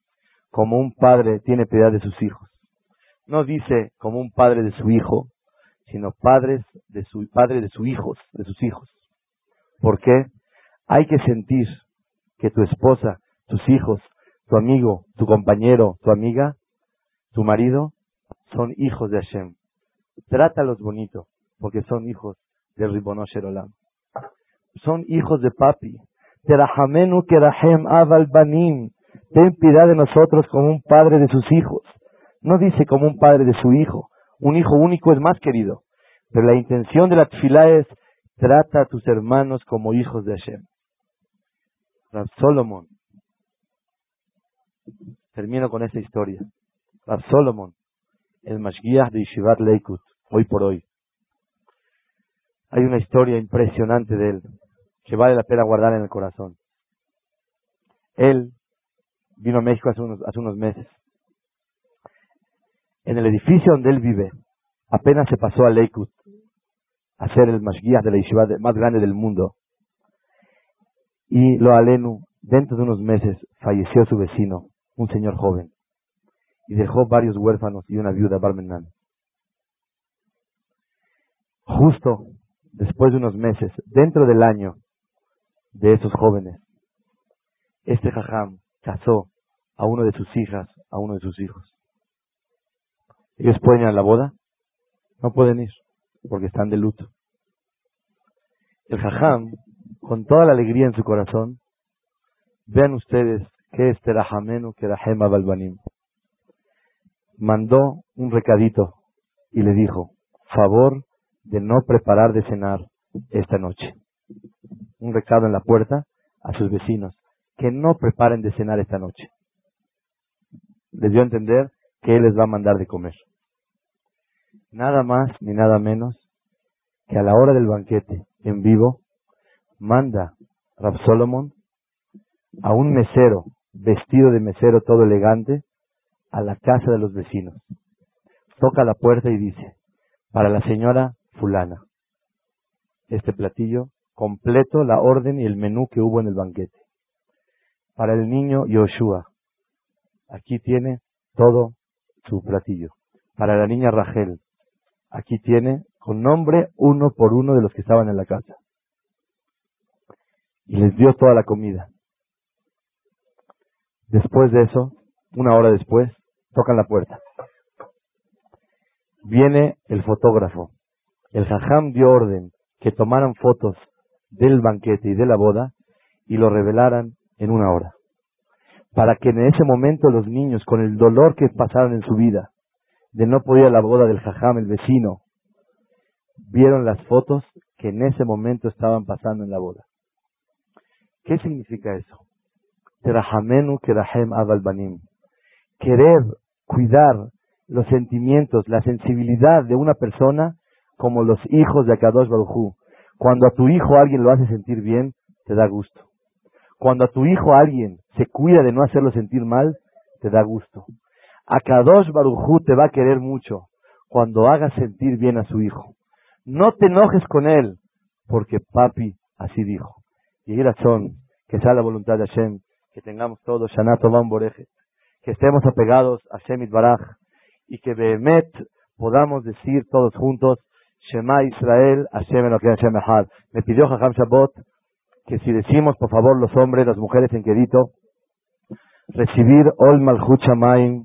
como un padre tiene piedad de sus hijos. No dice como un padre de su hijo, sino padres de su padre de sus hijos, de sus hijos. ¿Por qué? Hay que sentir que tu esposa, tus hijos, tu amigo, tu compañero, tu amiga, tu marido, son hijos de Hashem. Trátalos bonito, porque son hijos de Ribono Sherolam. Son hijos de papi. Terahamenu kerahem aval banim. Ten piedad de nosotros como un padre de sus hijos. No dice como un padre de su hijo. Un hijo único es más querido. Pero la intención de la tefilá es trata a tus hermanos como hijos de Hashem. Rab Solomon. Termino con esta historia. Rab Solomon, el Mashgiach de Yeshivat Leikut, hoy por hoy. Hay una historia impresionante de él que vale la pena guardar en el corazón. Él vino a México hace unos, hace meses. En el edificio donde él vive, apenas se pasó a Leikut a ser el Mashgiach de la yeshiva más grande del mundo. Y lo alenu, dentro de unos meses, falleció su vecino, un señor joven, y dejó varios huérfanos y una viuda Barmenan. Justo después de unos meses, dentro del año de esos jóvenes, este jajam casó a uno de sus hijas, a uno de sus hijos. ¿Ellos pueden ir a la boda? No pueden ir, porque están de luto. El jajam, con toda la alegría en su corazón, vean ustedes que es Terahamenu Kerahema Balbanim. Mandó un recadito y le dijo, favor de no preparar de cenar esta noche. Un recado en la puerta a sus vecinos, que no preparen de cenar esta noche. Les dio a entender que Él les va a mandar de comer. nada más ni nada menos que a la hora del banquete en vivo, manda Rab Solomon a un mesero, vestido de mesero todo elegante, a la casa de los vecinos. Toca la puerta y dice, para la señora fulana, este platillo completo, la orden y el menú que hubo en el banquete. Para el niño Yoshua, aquí tiene todo su platillo. Para la niña Rachel, aquí tiene con nombre uno por uno de los que estaban en la casa. Y les dio toda la comida. Después de eso, una hora después, tocan la puerta. Viene el fotógrafo. El jajam dio orden que tomaran fotos del banquete y de la boda y lo revelaran en una hora. Para que en ese momento los niños, con el dolor que pasaron en su vida, de no poder ir a la boda del jajam, el vecino, vieron las fotos que en ese momento estaban pasando en la boda. ¿Qué significa eso? Terahamenu kerahem banim. Querer cuidar los sentimientos, la sensibilidad de una persona como los hijos de Akadosh Baruj Cuando a tu hijo alguien lo hace sentir bien, te da gusto. Cuando a tu hijo alguien se cuida de no hacerlo sentir mal, te da gusto. Akadosh Baruj te va a querer mucho cuando hagas sentir bien a su hijo. No te enojes con él, porque papi así dijo. Y razón, que sea la voluntad de Hashem, que tengamos todos Shanato Boreje, que estemos apegados a Shemit Baraj, y que Behemet podamos decir todos juntos, Shema Israel, Hashem Elohim Hashem Echad. Me pidió Jajam Shabbat que si decimos, por favor, los hombres, las mujeres en quedito, recibir Ol Malchut Shamaim,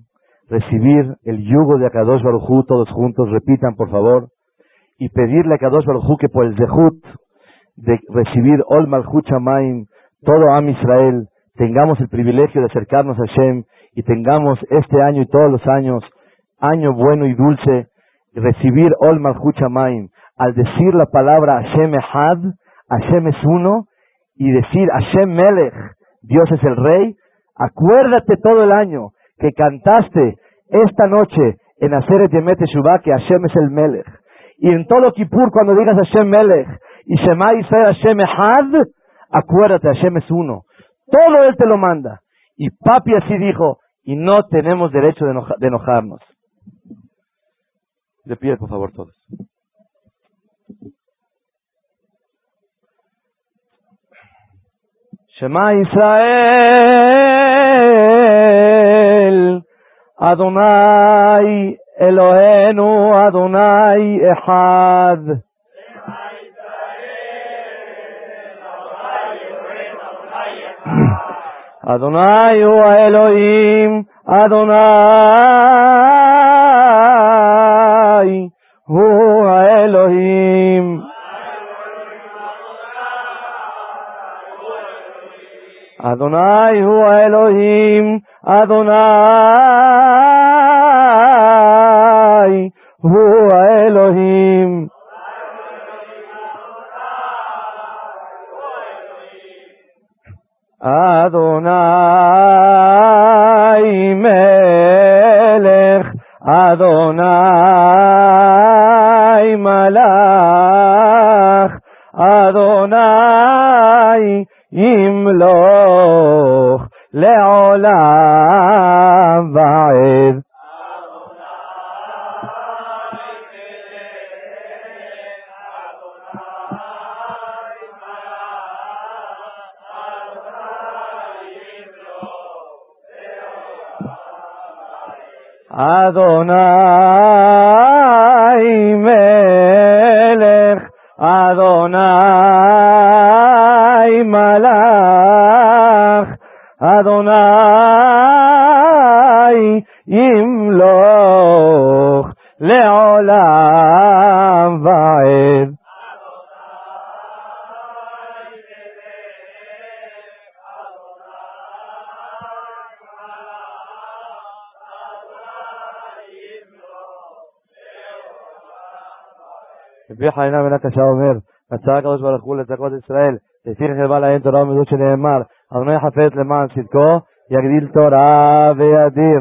recibir el yugo de Akadosh Baruchu, todos juntos, repitan, por favor, y pedirle a Akadosh Baruchu que por el Zehut de recibir Ol Malchut Shamaim, todo Am Israel, tengamos el privilegio de acercarnos a Hashem y tengamos este año y todos los años, año bueno y dulce, recibir Ol Malchut Shamaim, al decir la palabra Hashem Ehad, Hashem es uno, y decir Hashem Melech, Dios es el Rey, acuérdate todo el año que cantaste esta noche en Aseret Yemet Shubá que Hashem es el Melech. Y en todo Kippur cuando digas Hashem Melech y Shema Israel Hashem Ehad, acuérdate, Hashem es uno. Todo Él te lo manda. Y papi así dijo, y no tenemos derecho de, de enojarnos. Le pido por favor todos. Shema Israel, Adonai Elohenu, Adonai Echad. Adonai hu Elohim, Adonai hu Elohim. Adonai hu Elohim, Adonai hu Elohim. Adonai אדוני מלאך, אדוני ימלוך לעולם ועד. אדוני מלך, אדוני מלך, אדוני ימלוך לעולם ועד. לפי חיינה בן הקשה אומר, רצה הקדוש ברוך הוא לצקות ישראל, לפי חרבה להם תורה ומדות שנאמר, אדוני חפץ למען צדקו, יגדיל תורה וידיר.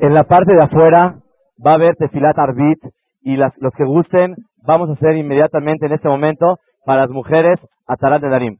En la parte de afuera va a haber tefilat arbit y las, los que gusten vamos a hacer inmediatamente en este momento para las mujeres Atarat de Darim.